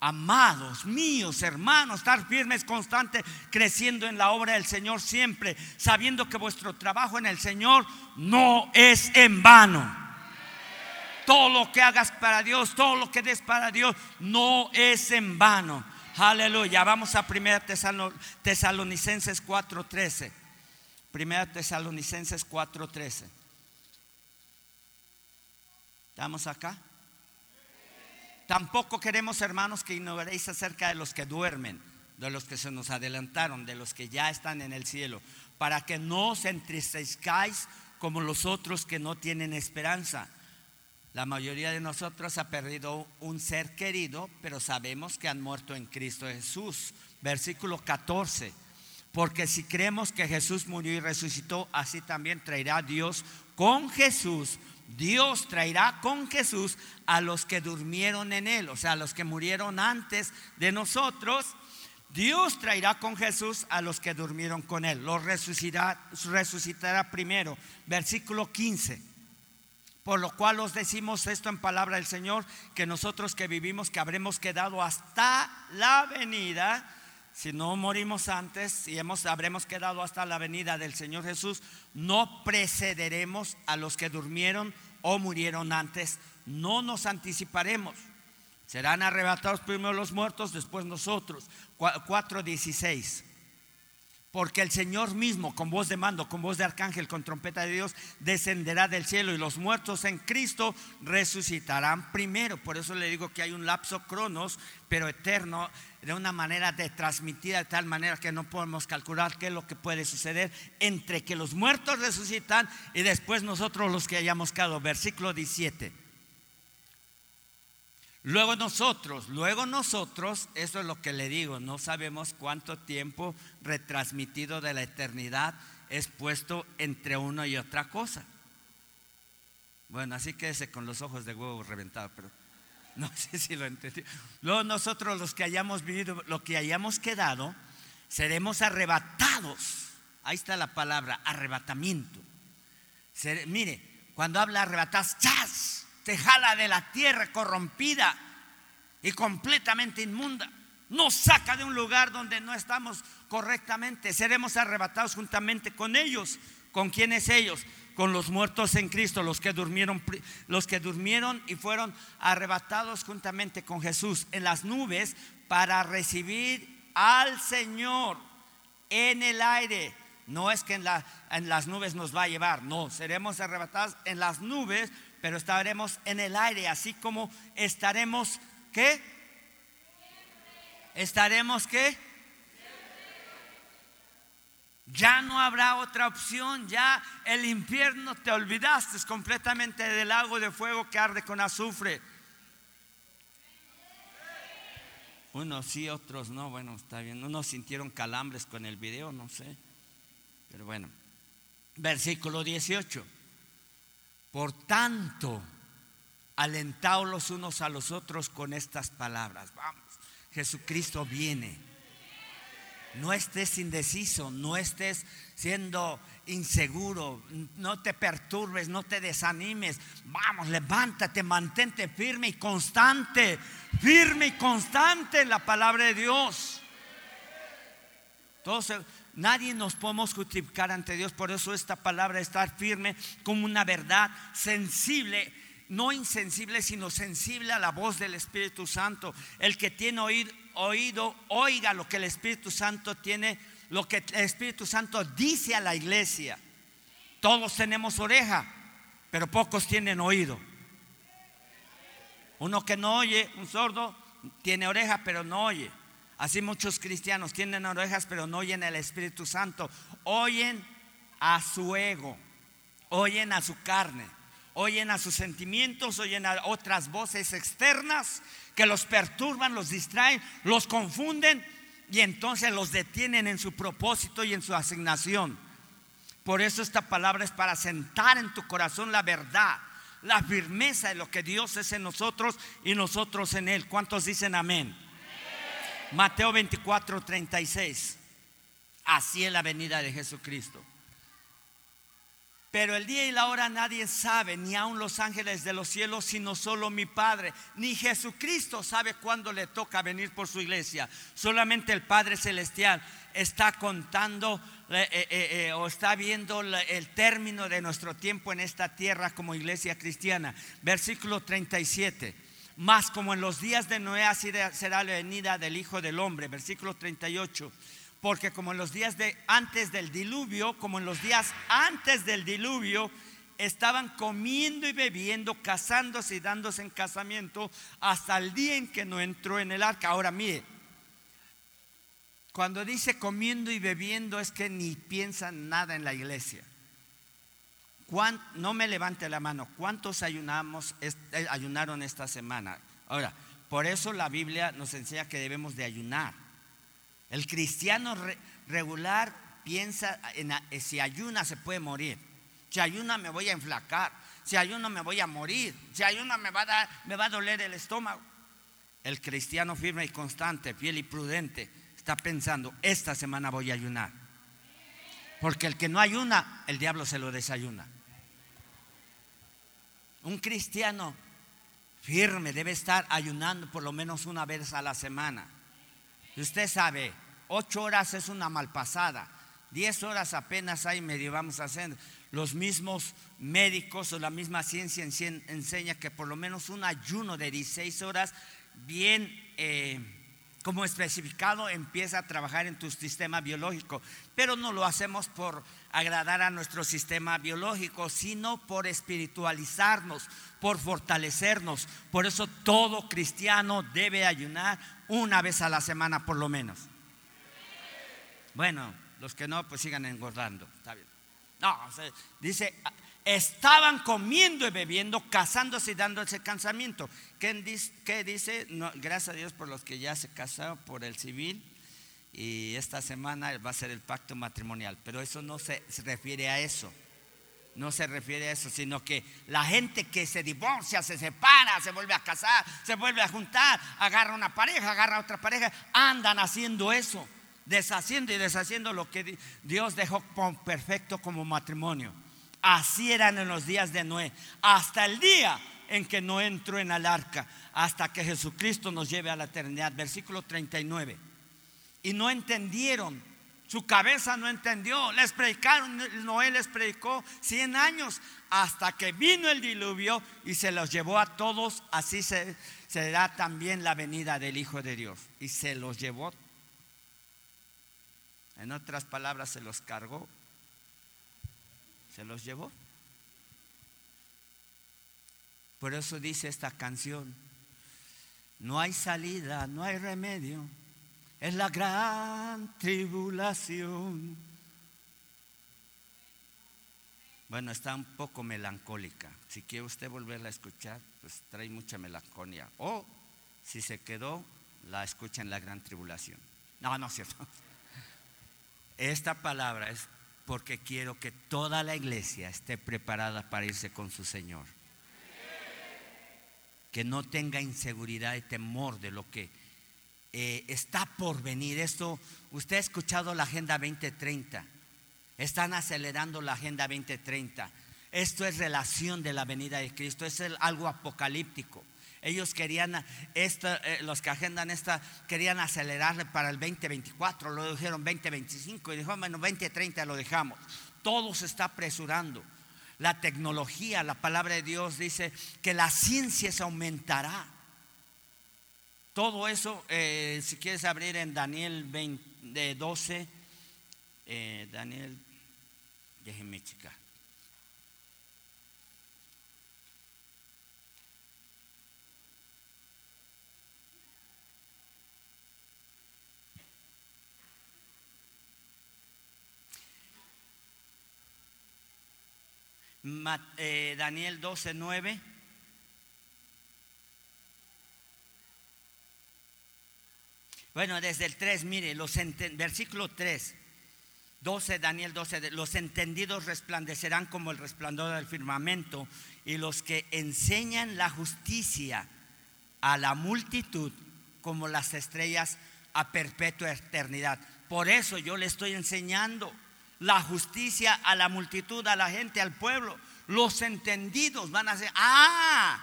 Amados míos, hermanos, estar firmes, constantes, creciendo en la obra del Señor siempre, sabiendo que vuestro trabajo en el Señor no es en vano. Todo lo que hagas para Dios, todo lo que des para Dios, no es en vano. Aleluya. Vamos a 1 Tesalonicenses 4:13. 1 Tesalonicenses 4:13. ¿Estamos acá? Tampoco queremos, hermanos, que ignoréis acerca de los que duermen, de los que se nos adelantaron, de los que ya están en el cielo, para que no os entristezcáis como los otros que no tienen esperanza. La mayoría de nosotros ha perdido un ser querido, pero sabemos que han muerto en Cristo Jesús. Versículo 14. Porque si creemos que Jesús murió y resucitó, así también traerá Dios con Jesús Dios traerá con Jesús a los que durmieron en Él, o sea, a los que murieron antes de nosotros. Dios traerá con Jesús a los que durmieron con Él. Los resucitará, primero. Versículo 15. Por lo cual os decimos esto en palabra del Señor, que nosotros que vivimos, que habremos quedado hasta la venida si no morimos antes y hemos, habremos quedado hasta la venida del Señor Jesús, no precederemos a los que durmieron o murieron antes, no nos anticiparemos. Serán arrebatados primero los muertos, después nosotros. 4.16. porque el Señor mismo, con voz de mando, con voz de arcángel, con trompeta de Dios, descenderá del cielo y los muertos en Cristo resucitarán primero. Por eso le digo que hay un lapso cronos, pero eterno, de una manera de transmitida de tal manera que no podemos calcular qué es lo que puede suceder entre que los muertos resucitan y después nosotros los que hayamos quedado. Versículo 17. Luego nosotros, luego nosotros, eso es lo que le digo, no sabemos cuánto tiempo retransmitido de la eternidad es puesto entre una y otra cosa. Bueno, así quédese con los ojos de huevo reventados, pero [LAUGHS] no sé si lo entendí. Luego nosotros los que hayamos vivido, lo que hayamos quedado, seremos arrebatados. Ahí está la palabra, arrebatamiento. mire, cuando habla arrebatados, ¡chas! Te jala de la tierra corrompida y completamente inmunda. Nos saca de un lugar donde no estamos correctamente. Seremos arrebatados juntamente con ellos. ¿Con quiénes ellos? Con los muertos en Cristo, los que durmieron, los que durmieron y fueron arrebatados juntamente con Jesús en las nubes para recibir al Señor en el aire. No es que en, en las nubes nos va a llevar, no, seremos arrebatados en las nubes pero estaremos en el aire, así como estaremos, ¿qué? Estaremos, ¿qué? Ya no habrá otra opción, ya el infierno te olvidaste completamente del lago de fuego que arde con azufre. Unos sí, otros no, bueno, está bien. Unos sintieron calambres con el video, no sé. Pero bueno, versículo 18. Por tanto, alentaos los unos a los otros con estas palabras. Vamos, Jesucristo viene. No estés indeciso, no estés siendo inseguro, no te perturbes, no te desanimes. Vamos, levántate, mantente firme y constante, firme y constante en la palabra de Dios. Entonces, Nadie nos podemos justificar ante Dios, por eso esta palabra estar firme como una verdad sensible, no insensible, sino sensible a la voz del Espíritu Santo. El que tiene oído, oído oiga lo que el Espíritu Santo tiene, lo que el Espíritu Santo dice a la iglesia. Todos tenemos oreja, pero pocos tienen oído. Uno que no oye, un sordo, tiene oreja, pero no oye. Así muchos cristianos tienen orejas pero no oyen el Espíritu Santo. Oyen a su ego, oyen a su carne, oyen a sus sentimientos, oyen a otras voces externas que los perturban, los distraen, los confunden y entonces los detienen en su propósito y en su asignación. Por eso esta palabra es para sentar en tu corazón la verdad, la firmeza de lo que Dios es en nosotros y nosotros en Él. ¿Cuántos dicen amén? Mateo 24, 36. Así es la venida de Jesucristo. Pero el día y la hora nadie sabe, ni aun los ángeles de los cielos, sino solo mi Padre. Ni Jesucristo sabe cuándo le toca venir por su iglesia. Solamente el Padre Celestial está contando eh, eh, eh, o está viendo el término de nuestro tiempo en esta tierra como iglesia cristiana. Versículo 37. Más como en los días de Noé así será la venida del Hijo del Hombre. Versículo 38. Porque como en los días de antes del diluvio, como en los días antes del diluvio, estaban comiendo y bebiendo, casándose y dándose en casamiento hasta el día en que no entró en el arca. Ahora mire, cuando dice comiendo y bebiendo es que ni piensan nada en la iglesia no me levante la mano, ¿cuántos ayunamos, eh, ayunaron esta semana? Ahora, por eso la Biblia nos enseña que debemos de ayunar. El cristiano regular piensa, en, si ayuna se puede morir, si ayuna me voy a enflacar, si ayuna me voy a morir, si ayuna me va a, me va a doler el estómago. El cristiano firme y constante, fiel y prudente, está pensando, esta semana voy a ayunar. Porque el que no ayuna, el diablo se lo desayuna. Un cristiano firme debe estar ayunando por lo menos una vez a la semana. Y usted sabe, ocho horas es una malpasada, diez horas apenas hay medio vamos a hacer. Los mismos médicos o la misma ciencia enseña que por lo menos un ayuno de 16 horas bien eh, como especificado, empieza a trabajar en tu sistema biológico. Pero no lo hacemos por agradar a nuestro sistema biológico, sino por espiritualizarnos, por fortalecernos. Por eso todo cristiano debe ayunar una vez a la semana por lo menos. Bueno, los que no, pues sigan engordando. Está bien. No, dice, estaban comiendo y bebiendo, casándose y dándose casamiento. ¿Qué dice? gracias a Dios por los que ya se casaron por el civil y esta semana va a ser el pacto matrimonial. Pero eso no se, refiere a eso. No se refiere a eso, sino que la gente que se divorcia, se separa, se vuelve a casar, se vuelve a juntar, agarra una pareja, agarra otra pareja, andan haciendo eso, deshaciendo y deshaciendo lo que Dios dejó perfecto como matrimonio. Así eran en los días de Noé, hasta el día en que no entró en el arca, hasta que Jesucristo nos lleve a la eternidad. Versículo 39. Y no entendieron, su cabeza no entendió, les predicaron, Noé les predicó 100 años, hasta que vino el diluvio y se los llevó a todos, así se, será también la venida del Hijo de Dios. Y se los llevó, en otras palabras, se los cargó se los llevó. Por eso dice esta canción, no hay salida, no hay remedio, es la gran tribulación. Bueno, está un poco melancólica. Si quiere usted volverla a escuchar, pues trae mucha melancolía. O si se quedó, la escucha en la gran tribulación. No, no es cierto. [LAUGHS] Esta palabra es porque quiero que toda la iglesia esté preparada para irse con su Señor. Que no tenga inseguridad y temor de lo que eh, está por venir. Esto, usted ha escuchado la Agenda 2030. Están acelerando la Agenda 2030. Esto es relación de la venida de Cristo. Es algo apocalíptico. Ellos querían, esta, eh, los que agendan esta, querían acelerarle para el 2024, lo dijeron 2025 y dijo, bueno, 2030 lo dejamos. Todo se está apresurando. La tecnología, la palabra de Dios dice que la ciencia se aumentará. Todo eso, eh, si quieres abrir en Daniel 20, 12, eh, Daniel, déjenme checar. Eh, Daniel 12, 9. Bueno, desde el 3, mire, los versículo 3, 12, Daniel 12, los entendidos resplandecerán como el resplandor del firmamento y los que enseñan la justicia a la multitud como las estrellas a perpetua eternidad. Por eso yo le estoy enseñando la justicia a la multitud, a la gente, al pueblo. Los entendidos van a decir, ah,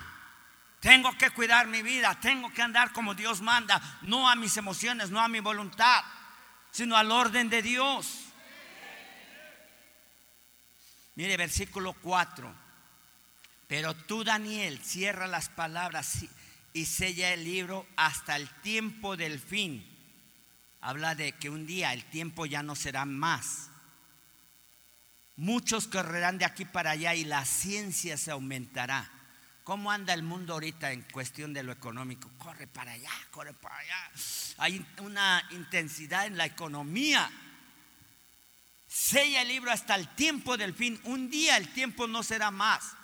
tengo que cuidar mi vida, tengo que andar como Dios manda, no a mis emociones, no a mi voluntad, sino al orden de Dios. Mire, versículo 4. Pero tú, Daniel, cierra las palabras y sella el libro hasta el tiempo del fin. Habla de que un día el tiempo ya no será más Muchos correrán de aquí para allá y la ciencia se aumentará. ¿Cómo anda el mundo ahorita en cuestión de lo económico? Corre para allá, corre para allá. Hay una intensidad en la economía. Sella el libro hasta el tiempo del fin. Un día el tiempo no será más.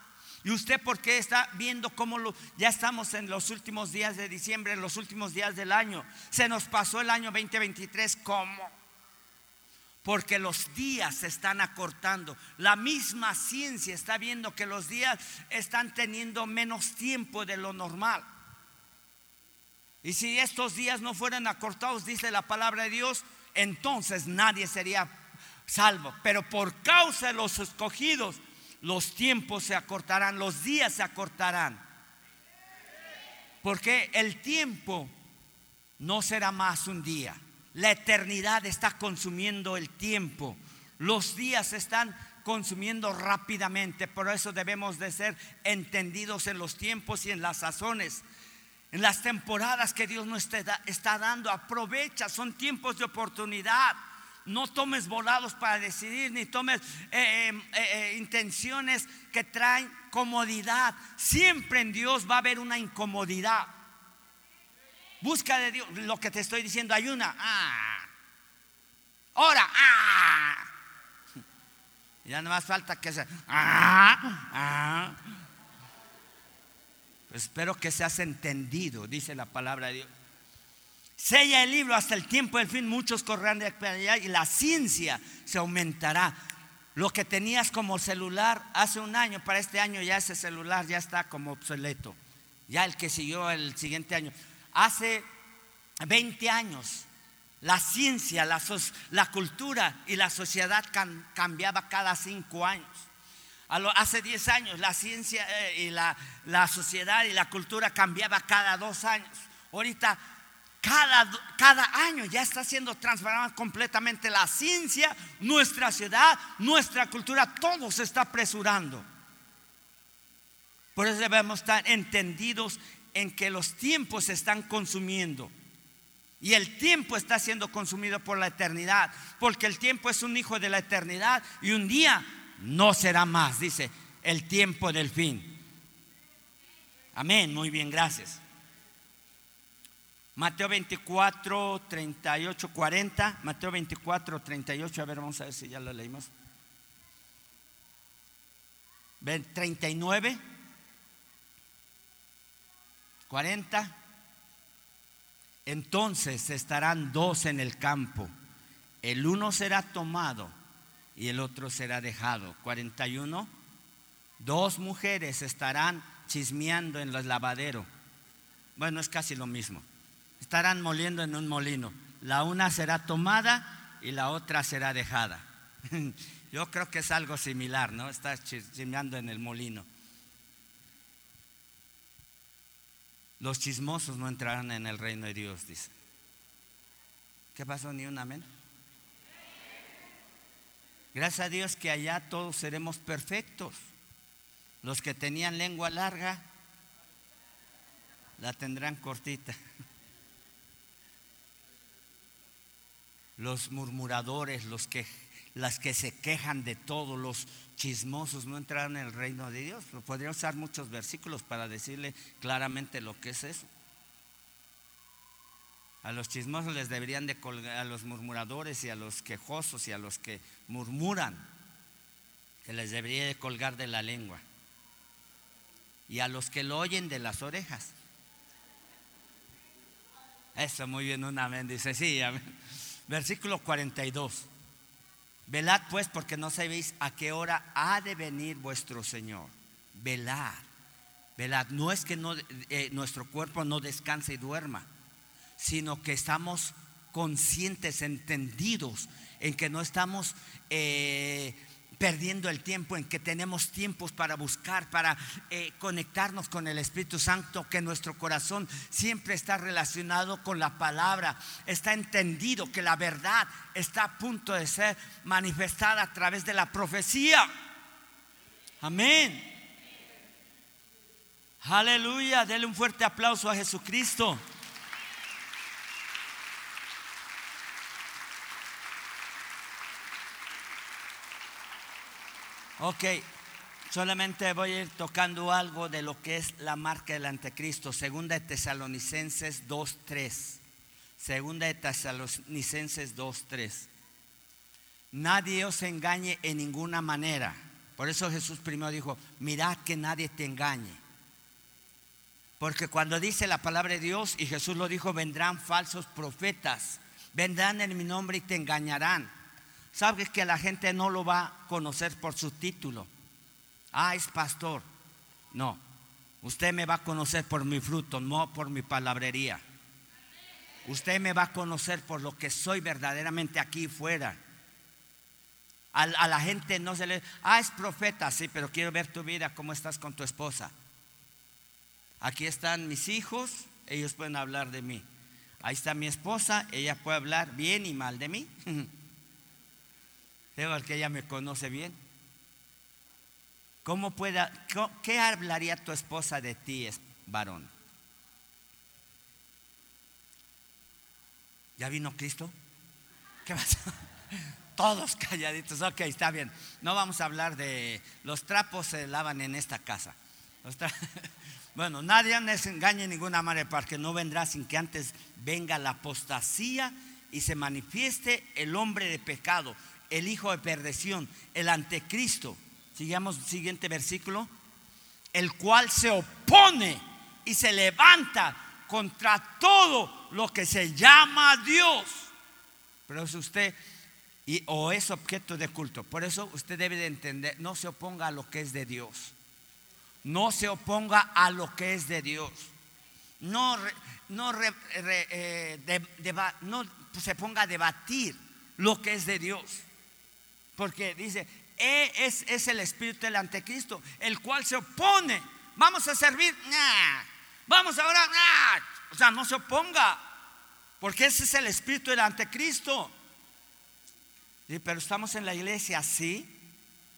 ¿Y usted por qué está viendo cómo lo, ya estamos en los últimos días de diciembre, en los últimos días del año? Se nos pasó el año 2023 como porque los días se están acortando. La misma ciencia está viendo que los días están teniendo menos tiempo de lo normal. Y si estos días no fueran acortados, dice la palabra de Dios, entonces nadie sería salvo. Pero por causa de los escogidos, los tiempos se acortarán, los días se acortarán. Porque el tiempo no será más un día. La eternidad está consumiendo el tiempo. Los días están consumiendo rápidamente. Por eso debemos de ser entendidos en los tiempos y en las sazones. en las temporadas que Dios nos está, dando. Aprovecha, son tiempos de oportunidad. No tomes volados para decidir, ni tomes eh, eh, eh, intenciones que traen comodidad. Siempre en Dios va a haber una incomodidad. Busca de Dios lo que te estoy diciendo. Hay una. Ah. Ora. Ah. Ya no más falta que se. Ah, ah. Espero que seas entendido, dice la palabra de Dios. Sella el libro hasta el tiempo del fin, muchos correrán de allá y la ciencia se aumentará. Lo que tenías como celular hace un año, para este año ya ese celular ya está como obsoleto. Ya el que siguió el siguiente año. Hace 20 años la ciencia, la, cultura y la sociedad cambiaba cada cinco años. hace 10 años la ciencia eh, y la, la, sociedad y la cultura cambiaba cada dos años. Ahorita cada, cada año ya está siendo transformada completamente la ciencia, nuestra ciudad, nuestra cultura, todo se está apresurando. Por eso debemos estar entendidos en que los tiempos se están consumiendo. Y el tiempo está siendo consumido por la eternidad, porque el tiempo es un hijo de la eternidad y un día no será más, dice, el tiempo del fin. Amén, muy bien, gracias. Mateo 24, 38, 40. Mateo 24, 38, a ver, vamos a ver si ya lo leímos. 39, 40. Entonces estarán dos en el campo, el uno será tomado y el otro será dejado. 41. Dos mujeres estarán chismeando en el lavadero. Bueno, es casi lo mismo. Estarán moliendo en un molino. La una será tomada y la otra será dejada. [LAUGHS] Yo creo que es algo similar, ¿no? Está chismeando en el molino. Los chismosos no entrarán en el reino de Dios, dice. ¿Qué pasó? ¿Ni un amén? Gracias a Dios que allá todos seremos perfectos. Los que tenían lengua larga, la tendrán cortita. Los murmuradores, los que, las que se quejan de todo, los chismosos no entrarán en el reino de Dios. Podría usar muchos versículos para decirle claramente lo que es eso. A los chismosos les deberían de colgar, a los murmuradores y a los quejosos y a los que murmuran, que les debería de colgar de la lengua. Y a los que lo oyen de las orejas. Eso, muy bien, un amén. Dice, sí, amén. Versículo 42. Velad pues porque no sabéis a qué hora ha de venir vuestro Señor. Velad, velad. No es que eh, nuestro cuerpo no descanse y duerma, sino que estamos conscientes, entendidos en que no estamos... Eh, perdiendo el tiempo, en que tenemos tiempos para buscar, para eh, conectarnos con el Espíritu Santo, que nuestro corazón siempre está relacionado con la palabra, está entendido que la verdad está a punto de ser manifestada a través de la profecía. Amén. Aleluya, dele un fuerte aplauso a Jesucristo. Ok, solamente voy a ir tocando algo de lo que es la marca del anticristo. Segunda de Tesalonicenses 2.3. Segunda de Tesalonicenses 2.3. Nadie os engañe en ninguna manera. Por eso Jesús primero dijo, mirad que nadie te engañe. Porque cuando dice la palabra de Dios, y Jesús lo dijo, vendrán falsos profetas, vendrán en mi nombre y te engañarán Sabes que la gente no lo va a conocer por su título. Ah, es pastor. No, usted me va a conocer por mi fruto, no por mi palabrería. Usted me va a conocer por lo que soy verdaderamente aquí fuera. A, la gente no se le... Ah, es profeta, sí, pero quiero ver tu vida, cómo estás con tu esposa. Aquí están mis hijos, ellos pueden hablar de mí. Ahí está mi esposa, ella puede hablar bien y mal de mí. [LAUGHS] que ella me conoce bien. ¿Cómo pueda, qué hablaría tu esposa de ti, varón? ¿Ya vino Cristo? ¿Qué pasa? [LAUGHS] Todos calladitos. Ok, está bien. No vamos a hablar de los trapos se lavan en esta casa. [LAUGHS] Bueno, nadie les engañe ninguna madre para que no vendrá sin que antes venga la apostasía y se manifieste el hombre de pecado, el hijo de perdición, el anticristo. Sigamos siguiente versículo. El cual se opone y se levanta contra todo lo que se llama Dios. Pero es usted y, o es objeto de culto. Por eso usted debe de entender, no se oponga a lo que es de Dios. No se oponga a lo que es de Dios. No, no, eh, no se ponga a debatir lo que es de Dios. Porque dice, e es, es, el espíritu del anticristo, el cual se opone. Vamos a servir, vamos a orar, o sea, no se oponga, porque ese es el espíritu del anticristo. pero estamos en la iglesia, sí.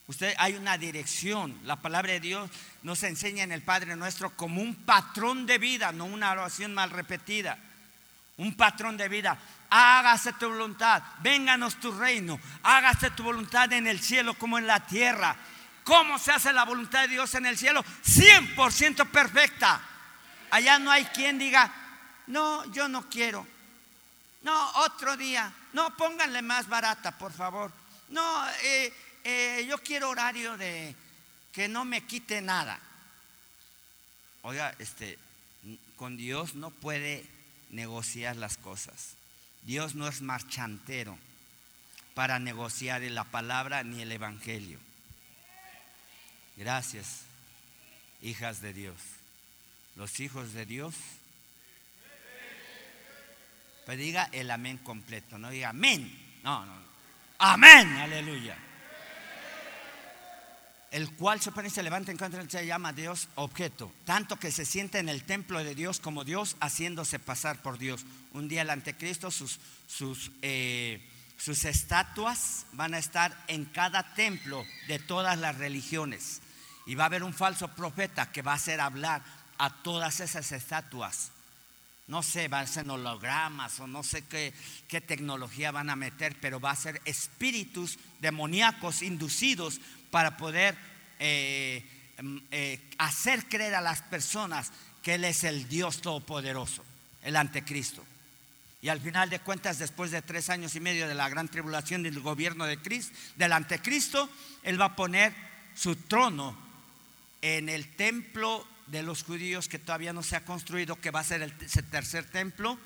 Usted hay una dirección. La palabra de Dios nos enseña en el Padre nuestro como un patrón de vida, no una oración mal repetida. Un patrón de vida. Hágase tu voluntad, vénganos tu reino, hágase tu voluntad en el cielo como en la tierra. ¿Cómo se hace la voluntad de Dios en el cielo? 100% perfecta. Allá no hay quien diga, no, yo no quiero. No, otro día. No, pónganle más barata, por favor. No, eh, eh, yo quiero horario de que no me quite nada. Oiga, este, con Dios no puede negociar las cosas. Dios no es marchantero para negociar la palabra ni el evangelio. Gracias, hijas de Dios. Los hijos de Dios. Pero diga el amén completo, no diga amén. No, no. Amén, aleluya el cual se pone y se levanta en se llama Dios objeto, tanto que se siente en el templo de Dios como Dios haciéndose pasar por Dios. Un día el anticristo, sus, sus, eh, sus estatuas van a estar en cada templo de todas las religiones. Y va a haber un falso profeta que va a hacer hablar a todas esas estatuas. No sé, van a ser hologramas o no sé qué, qué tecnología van a meter, pero va a ser espíritus demoníacos inducidos para poder eh, mm, eh, hacer creer a las personas que Él es el Dios Todopoderoso, el anticristo. Y al final de cuentas, después de tres años y medio de la gran tribulación del gobierno de Cristo, del anticristo, Él va a poner su trono en el templo de los judíos que todavía no se ha construido, que va a ser el tercer templo,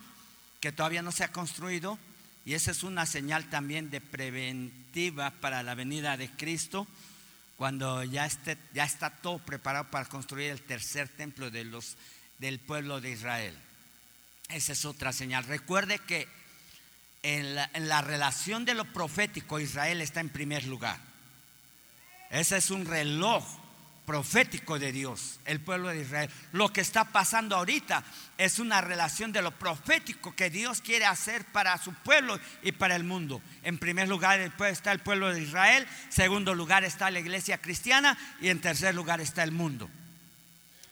que todavía no se ha construido. Y esa es una señal también de preventiva para la venida de Cristo cuando ya, esté, ya está todo preparado para construir el tercer templo de los, del pueblo de Israel. Esa es otra señal. Recuerde que en la, en la relación de lo profético Israel está en primer lugar. Ese es un reloj profético de Dios, el pueblo de Israel. Lo que está pasando ahorita es una relación de lo profético que Dios quiere hacer para su pueblo y para el mundo. En primer lugar está el pueblo de Israel, segundo lugar está la iglesia cristiana y en tercer lugar está el mundo.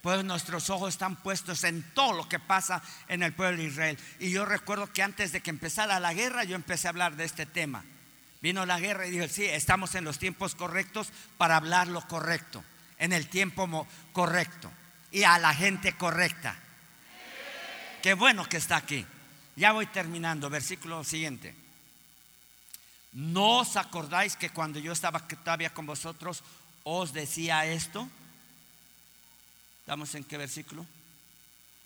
Pues nuestros ojos están puestos en todo lo que pasa en el pueblo de Israel. Y yo recuerdo que antes de que empezara la guerra yo empecé a hablar de este tema. Vino la guerra y dije, sí, estamos en los tiempos correctos para hablar lo correcto en el tiempo correcto y a la gente correcta. Qué bueno que está aquí. Ya voy terminando. Versículo siguiente. ¿No os acordáis que cuando yo estaba todavía con vosotros os decía esto? ¿Estamos en qué versículo?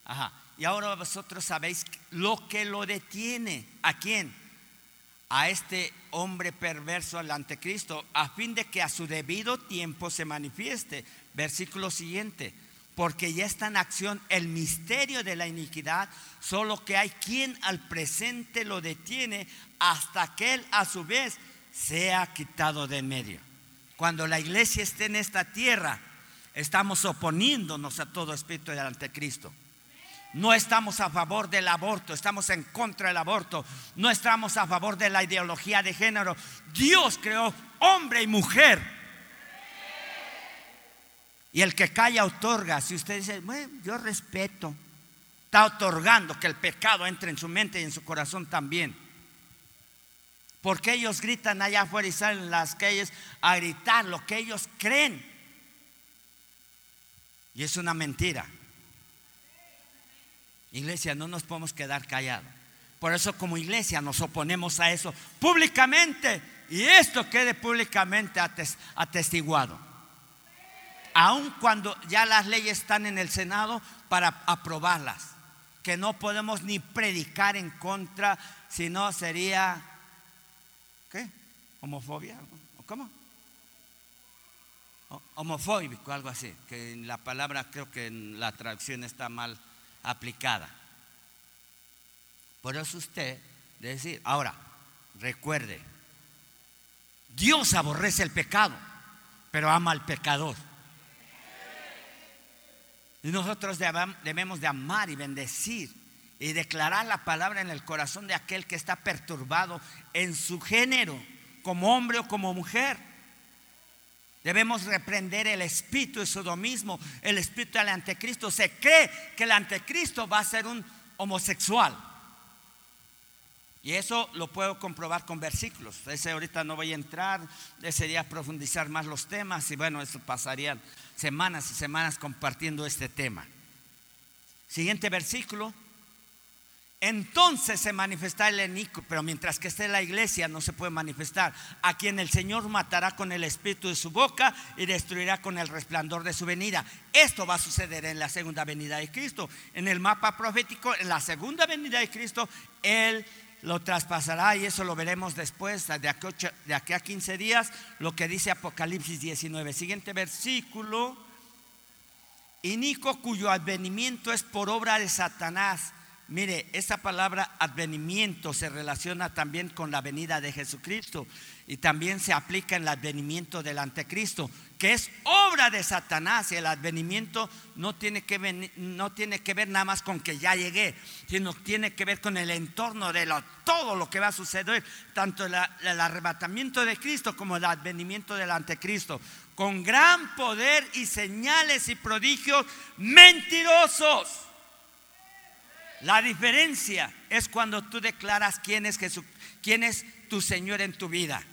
Ajá. Y ahora vosotros sabéis lo que lo detiene. ¿A quién? A este hombre perverso, al anticristo, a fin de que a su debido tiempo se manifieste. Versículo siguiente, porque ya está en acción el misterio de la iniquidad, solo que hay quien al presente lo detiene hasta que él a su vez sea quitado de en medio. Cuando la iglesia esté en esta tierra, estamos oponiéndonos a todo espíritu del anticristo. No estamos a favor del aborto, estamos en contra del aborto. No estamos a favor de la ideología de género. Dios creó hombre y mujer. Y el que calla otorga. Si usted dice, bueno, yo respeto. Está otorgando que el pecado entre en su mente y en su corazón también. Porque ellos gritan allá afuera y salen en las calles a gritar lo que ellos creen. Y es una mentira. Iglesia, no nos podemos quedar callados. Por eso como iglesia nos oponemos a eso públicamente. Y esto quede públicamente atestiguado. Aun cuando ya las leyes están en el Senado para aprobarlas. Que no podemos ni predicar en contra, sino sería, ¿qué? Homofobia. ¿Cómo? Homofóbico, algo así. Que la palabra creo que en la traducción está mal aplicada. Por eso usted debe decir, ahora, recuerde, Dios aborrece el pecado, pero ama al pecador. Y nosotros debemos de amar y bendecir y declarar la palabra en el corazón de aquel que está perturbado en su género, como hombre o como mujer. Debemos reprender el espíritu de sodomismo, el espíritu del anticristo. Se cree que el anticristo va a ser un homosexual. Y eso lo puedo comprobar con versículos. Ese ahorita no voy a entrar, sería profundizar más los temas y bueno, eso pasarían semanas y semanas compartiendo este tema. Siguiente versículo. Entonces se manifestará el enico, pero mientras que esté en la iglesia no se puede manifestar. A quien el Señor matará con el espíritu de su boca y destruirá con el resplandor de su venida. Esto va a suceder en la segunda venida de Cristo. En el mapa profético, en la segunda venida de Cristo, Él lo traspasará y eso lo veremos después, de aquí, de aquí a 15 días, lo que dice Apocalipsis 19. Siguiente versículo. Inico cuyo advenimiento es por obra de Satanás Mire, esa palabra advenimiento se relaciona también con la venida de Jesucristo y también se aplica en el advenimiento del anticristo, que es obra de Satanás. Y el advenimiento no tiene que, no tiene que ver nada más con que ya llegué, sino tiene que ver con el entorno de todo lo que va a suceder, tanto el arrebatamiento de Cristo como el advenimiento del anticristo, con gran poder y señales y prodigios mentirosos la diferencia es cuando tú declaras quién es Jesús, quién es tu Señor en tu vida.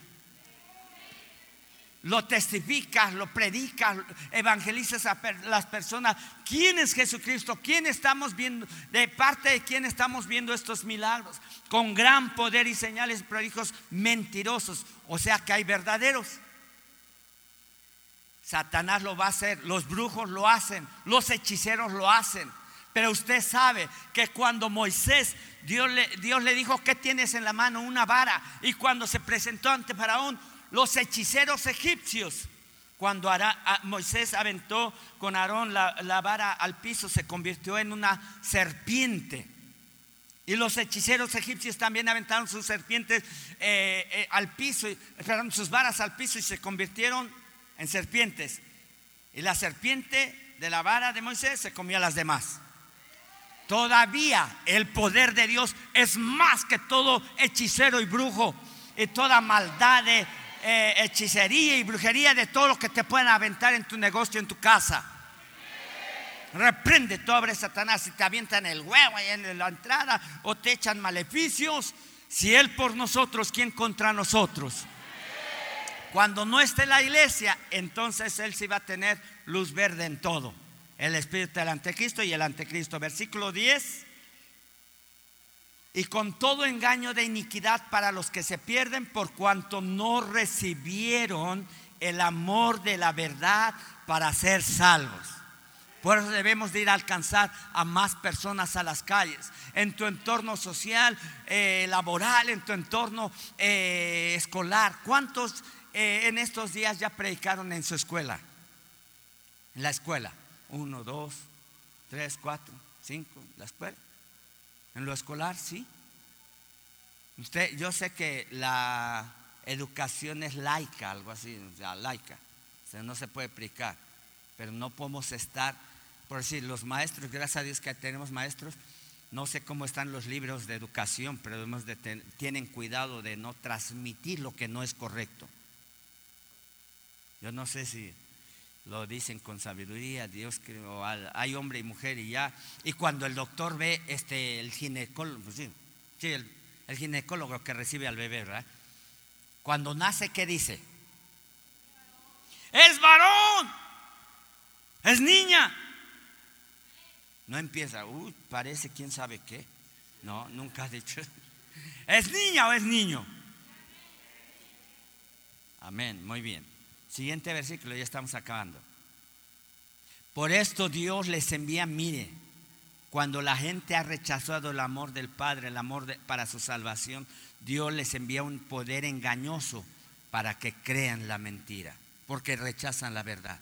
Lo testificas, lo predicas, evangelizas a las personas. ¿Quién es Jesucristo? ¿Quién estamos viendo? De parte de quién estamos viendo estos milagros. Con gran poder y señales prodigios mentirosos. O sea que hay verdaderos. Satanás lo va a hacer, los brujos lo hacen, los hechiceros lo hacen. Pero usted sabe que cuando Moisés, Dios le, Dios le dijo, ¿qué tienes en la mano? Una vara. Y cuando se presentó ante Faraón, los hechiceros egipcios, cuando Moisés aventó con Aarón la, vara al piso, se convirtió en una serpiente. Y los hechiceros egipcios también aventaron sus serpientes eh, eh, al piso, perdón, sus varas al piso y se convirtieron en serpientes. Y la serpiente de la vara de Moisés se comió a las demás. Todavía el poder de Dios es más que todo hechicero y brujo y toda maldad de eh, hechicería y brujería de todo lo que te pueden aventar en tu negocio, en tu casa. Reprende tu obra, Satanás, si te avientan el huevo ahí en la entrada o te echan maleficios. Si Él por nosotros, ¿quién contra nosotros? Cuando no esté la iglesia, entonces Él sí va a tener luz verde en todo el espíritu del anticristo y el anticristo. Versículo 10. Y con todo engaño de iniquidad para los que se pierden por cuanto no recibieron el amor de la verdad para ser salvos. Por eso debemos de ir a alcanzar a más personas a las calles, en tu entorno social, eh, laboral, en tu entorno eh, escolar. ¿Cuántos eh, en estos días ya predicaron en su escuela? En la escuela. Uno, dos, tres, cuatro, cinco, la escuela. En lo escolar, sí. Usted, yo sé que la educación es laica, algo así, o sea, laica. O sea, no se puede aplicar. Pero no podemos estar, por decir, los maestros, gracias a Dios que tenemos maestros, no sé cómo están los libros de educación, pero de tienen cuidado de no transmitir lo que no es correcto. Yo no sé si lo dicen con sabiduría, Dios creó, hay hombre y mujer y ya. Y cuando el doctor ve, este, el ginecólogo, pues sí, sí, el, el ginecólogo que recibe al bebé, ¿verdad? Cuando nace, ¿qué dice? Es varón, es niña. No empieza, uy, parece quién sabe qué. No, nunca ha dicho. [LAUGHS] ¿Es niña o es niño? Amén, muy bien. Siguiente versículo, ya estamos acabando. Por esto Dios les envía, mire, cuando la gente ha rechazado el amor del Padre, el amor para su salvación, Dios les envía un poder engañoso para que crean la mentira, porque rechazan la verdad.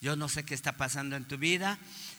Yo no sé qué está pasando en tu vida,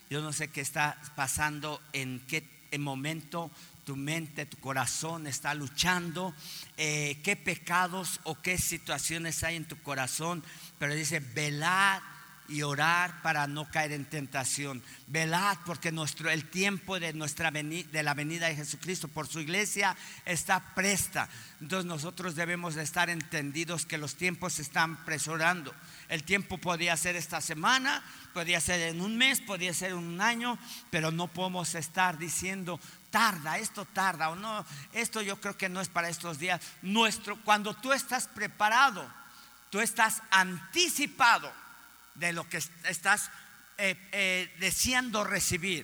yo no sé qué está pasando en qué en momento tu mente, tu corazón está luchando, eh, qué pecados o qué situaciones hay en tu corazón, pero dice, velad y orar para no caer en tentación. Velad porque nuestro, el tiempo de, nuestra veni- de la venida de Jesucristo por su iglesia está presta. Entonces nosotros debemos de estar entendidos que los tiempos están apresurando. El tiempo podía ser esta semana, podía ser en un mes, podía ser en un año, pero no podemos estar diciendo tarda, esto tarda o no, esto yo creo que no es para estos días. Nuestro, cuando tú estás preparado, tú estás anticipado de lo que est- estás eh, eh, deseando recibir.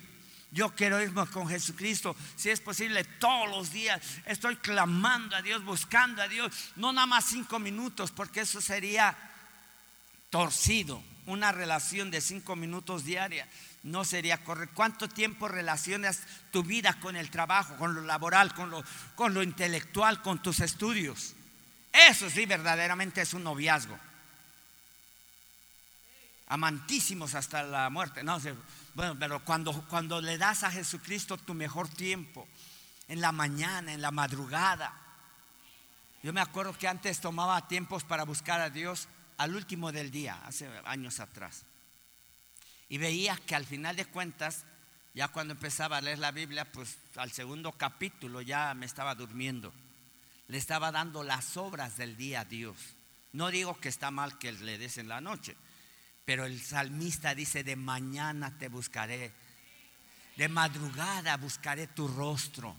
Yo quiero irme con Jesucristo, si es posible, todos los días. Estoy clamando a Dios, buscando a Dios, no nada más cinco minutos, porque eso sería torcido. Una relación de cinco minutos diaria no sería correcto. ¿Cuánto tiempo relacionas tu vida con el trabajo, con lo laboral, con lo, con lo intelectual, con tus estudios? Eso sí verdaderamente es un noviazgo. Amantísimos hasta la muerte. No, bueno, pero cuando, cuando le das a Jesucristo tu mejor tiempo, en la mañana, en la madrugada. Yo me acuerdo que antes tomaba tiempos para buscar a Dios al último del día, hace años atrás. Y veía que al final de cuentas, ya cuando empezaba a leer la Biblia, pues al segundo capítulo ya me estaba durmiendo. Le estaba dando las obras del día a Dios. No digo que está mal que le des en la noche, pero el salmista dice, de mañana te buscaré, de madrugada buscaré tu rostro.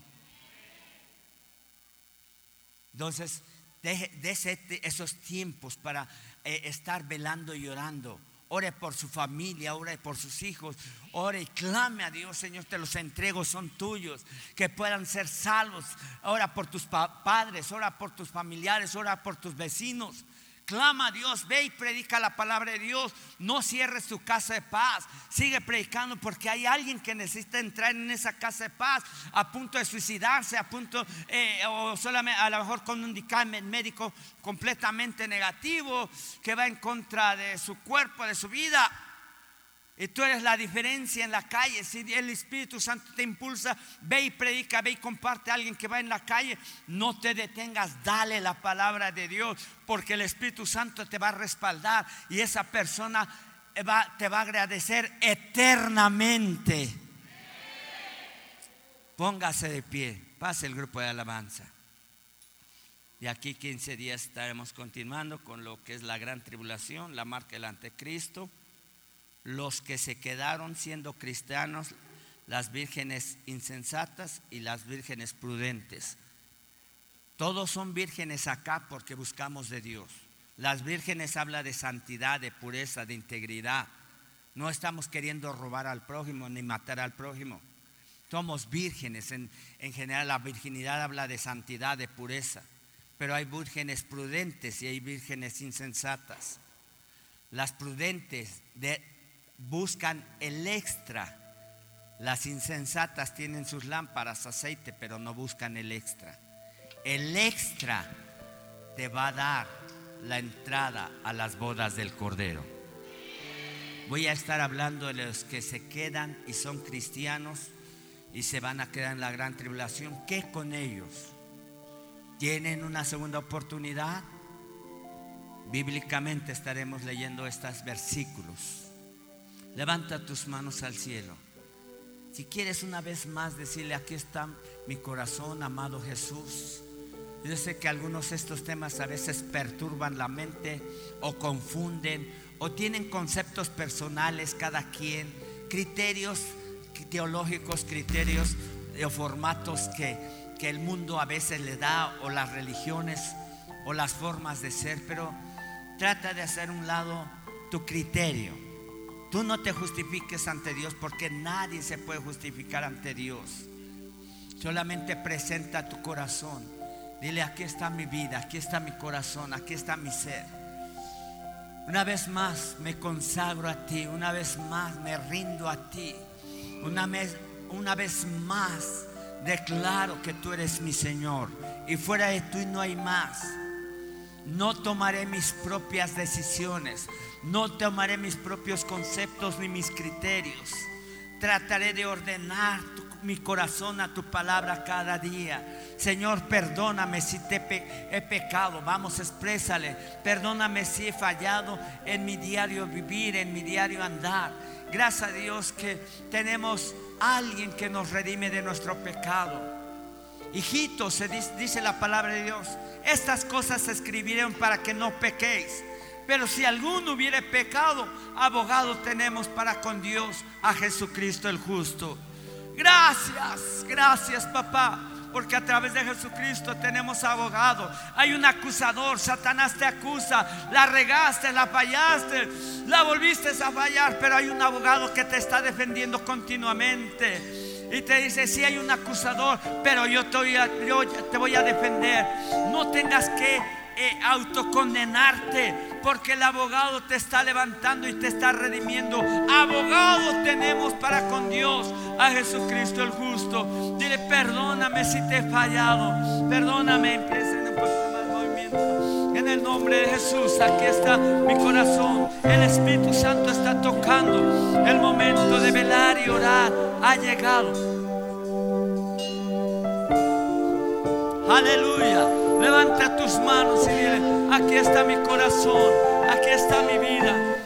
Entonces, deje, dese te- esos tiempos para estar velando y orando. Ore por su familia, ore por sus hijos, ore y clame a Dios, Señor, te los entrego, son tuyos, que puedan ser salvos. Ora por tus pa- padres, ora por tus familiares, ora por tus vecinos. Clama a Dios, ve y predica la palabra de Dios. No cierres tu casa de paz. Sigue predicando porque hay alguien que necesita entrar en esa casa de paz a punto de suicidarse, a punto, eh, o solamente a lo mejor con un dictamen médico completamente negativo que va en contra de su cuerpo, de su vida. Y tú eres la diferencia en la calle. Si el Espíritu Santo te impulsa, ve y predica, ve y comparte a alguien que va en la calle. No te detengas, dale la palabra de Dios, porque el Espíritu Santo te va a respaldar y esa persona te va a agradecer eternamente. Póngase de pie, pase el grupo de alabanza. Y aquí 15 días estaremos continuando con lo que es la gran tribulación, la marca del anticristo los que se quedaron siendo cristianos, las vírgenes insensatas y las vírgenes prudentes. Todos son vírgenes acá porque buscamos de Dios. Las vírgenes habla de santidad, de pureza, de integridad. No estamos queriendo robar al prójimo ni matar al prójimo. Somos vírgenes. En, en general la virginidad habla de santidad, de pureza. Pero hay vírgenes prudentes y hay vírgenes insensatas. Las prudentes de- buscan el extra. Las insensatas tienen sus lámparas, aceite, pero no buscan el extra. El extra te va a dar la entrada a las bodas del Cordero. Voy a estar hablando de los que se quedan y son cristianos y se van a quedar en la gran tribulación. ¿Qué con ellos? ¿Tienen una segunda oportunidad? Bíblicamente estaremos leyendo estos versículos. Levanta tus manos al cielo. Si quieres una vez más decirle, aquí está mi corazón, amado Jesús. Yo sé que algunos de estos temas a veces perturban la mente o confunden o tienen conceptos personales cada quien, criterios teológicos, criterios o formatos que, que el mundo a veces le da o las religiones o las formas de ser, pero trata de hacer un lado tu criterio. Tú no te justifiques ante Dios porque nadie se puede justificar ante Dios. Solamente presenta tu corazón. Dile, aquí está mi vida, aquí está mi corazón, aquí está mi ser. Una vez más me consagro a ti, una vez más me rindo a ti. Una vez, una vez más declaro que tú eres mi Señor y fuera de ti no hay más. No tomaré mis propias decisiones, no tomaré mis propios conceptos ni mis criterios. Trataré de ordenar mi corazón a tu palabra cada día. Señor, perdóname si te he pecado. Vamos, exprésale. Perdóname si he fallado en mi diario vivir, en mi diario andar. Gracias a Dios que tenemos alguien que nos redime de nuestro pecado. Hijitos, se dice, dice la palabra de Dios, estas cosas se escribieron para que no pequéis. Pero si alguno hubiere pecado, abogado tenemos para con Dios a Jesucristo el justo. Gracias, gracias papá, porque a través de Jesucristo tenemos abogado. Hay un acusador, Satanás te acusa, la regaste, la fallaste, la volviste a fallar, pero hay un abogado que te está defendiendo continuamente. Y te dice, si hay un acusador, pero yo te voy a, yo te voy a defender. No tengas que eh, autocondenarte, porque el abogado te está levantando y te está redimiendo. Abogado tenemos para con Dios, a Jesucristo el justo. Dile, perdóname si te he fallado, perdóname. Empiecen un poquito más movimiento. En el nombre de Jesús, aquí está mi corazón. El Espíritu Santo está tocando. El momento de velar y orar ha llegado. Aleluya. Levanta tus manos y dile, aquí está mi corazón, aquí está mi vida.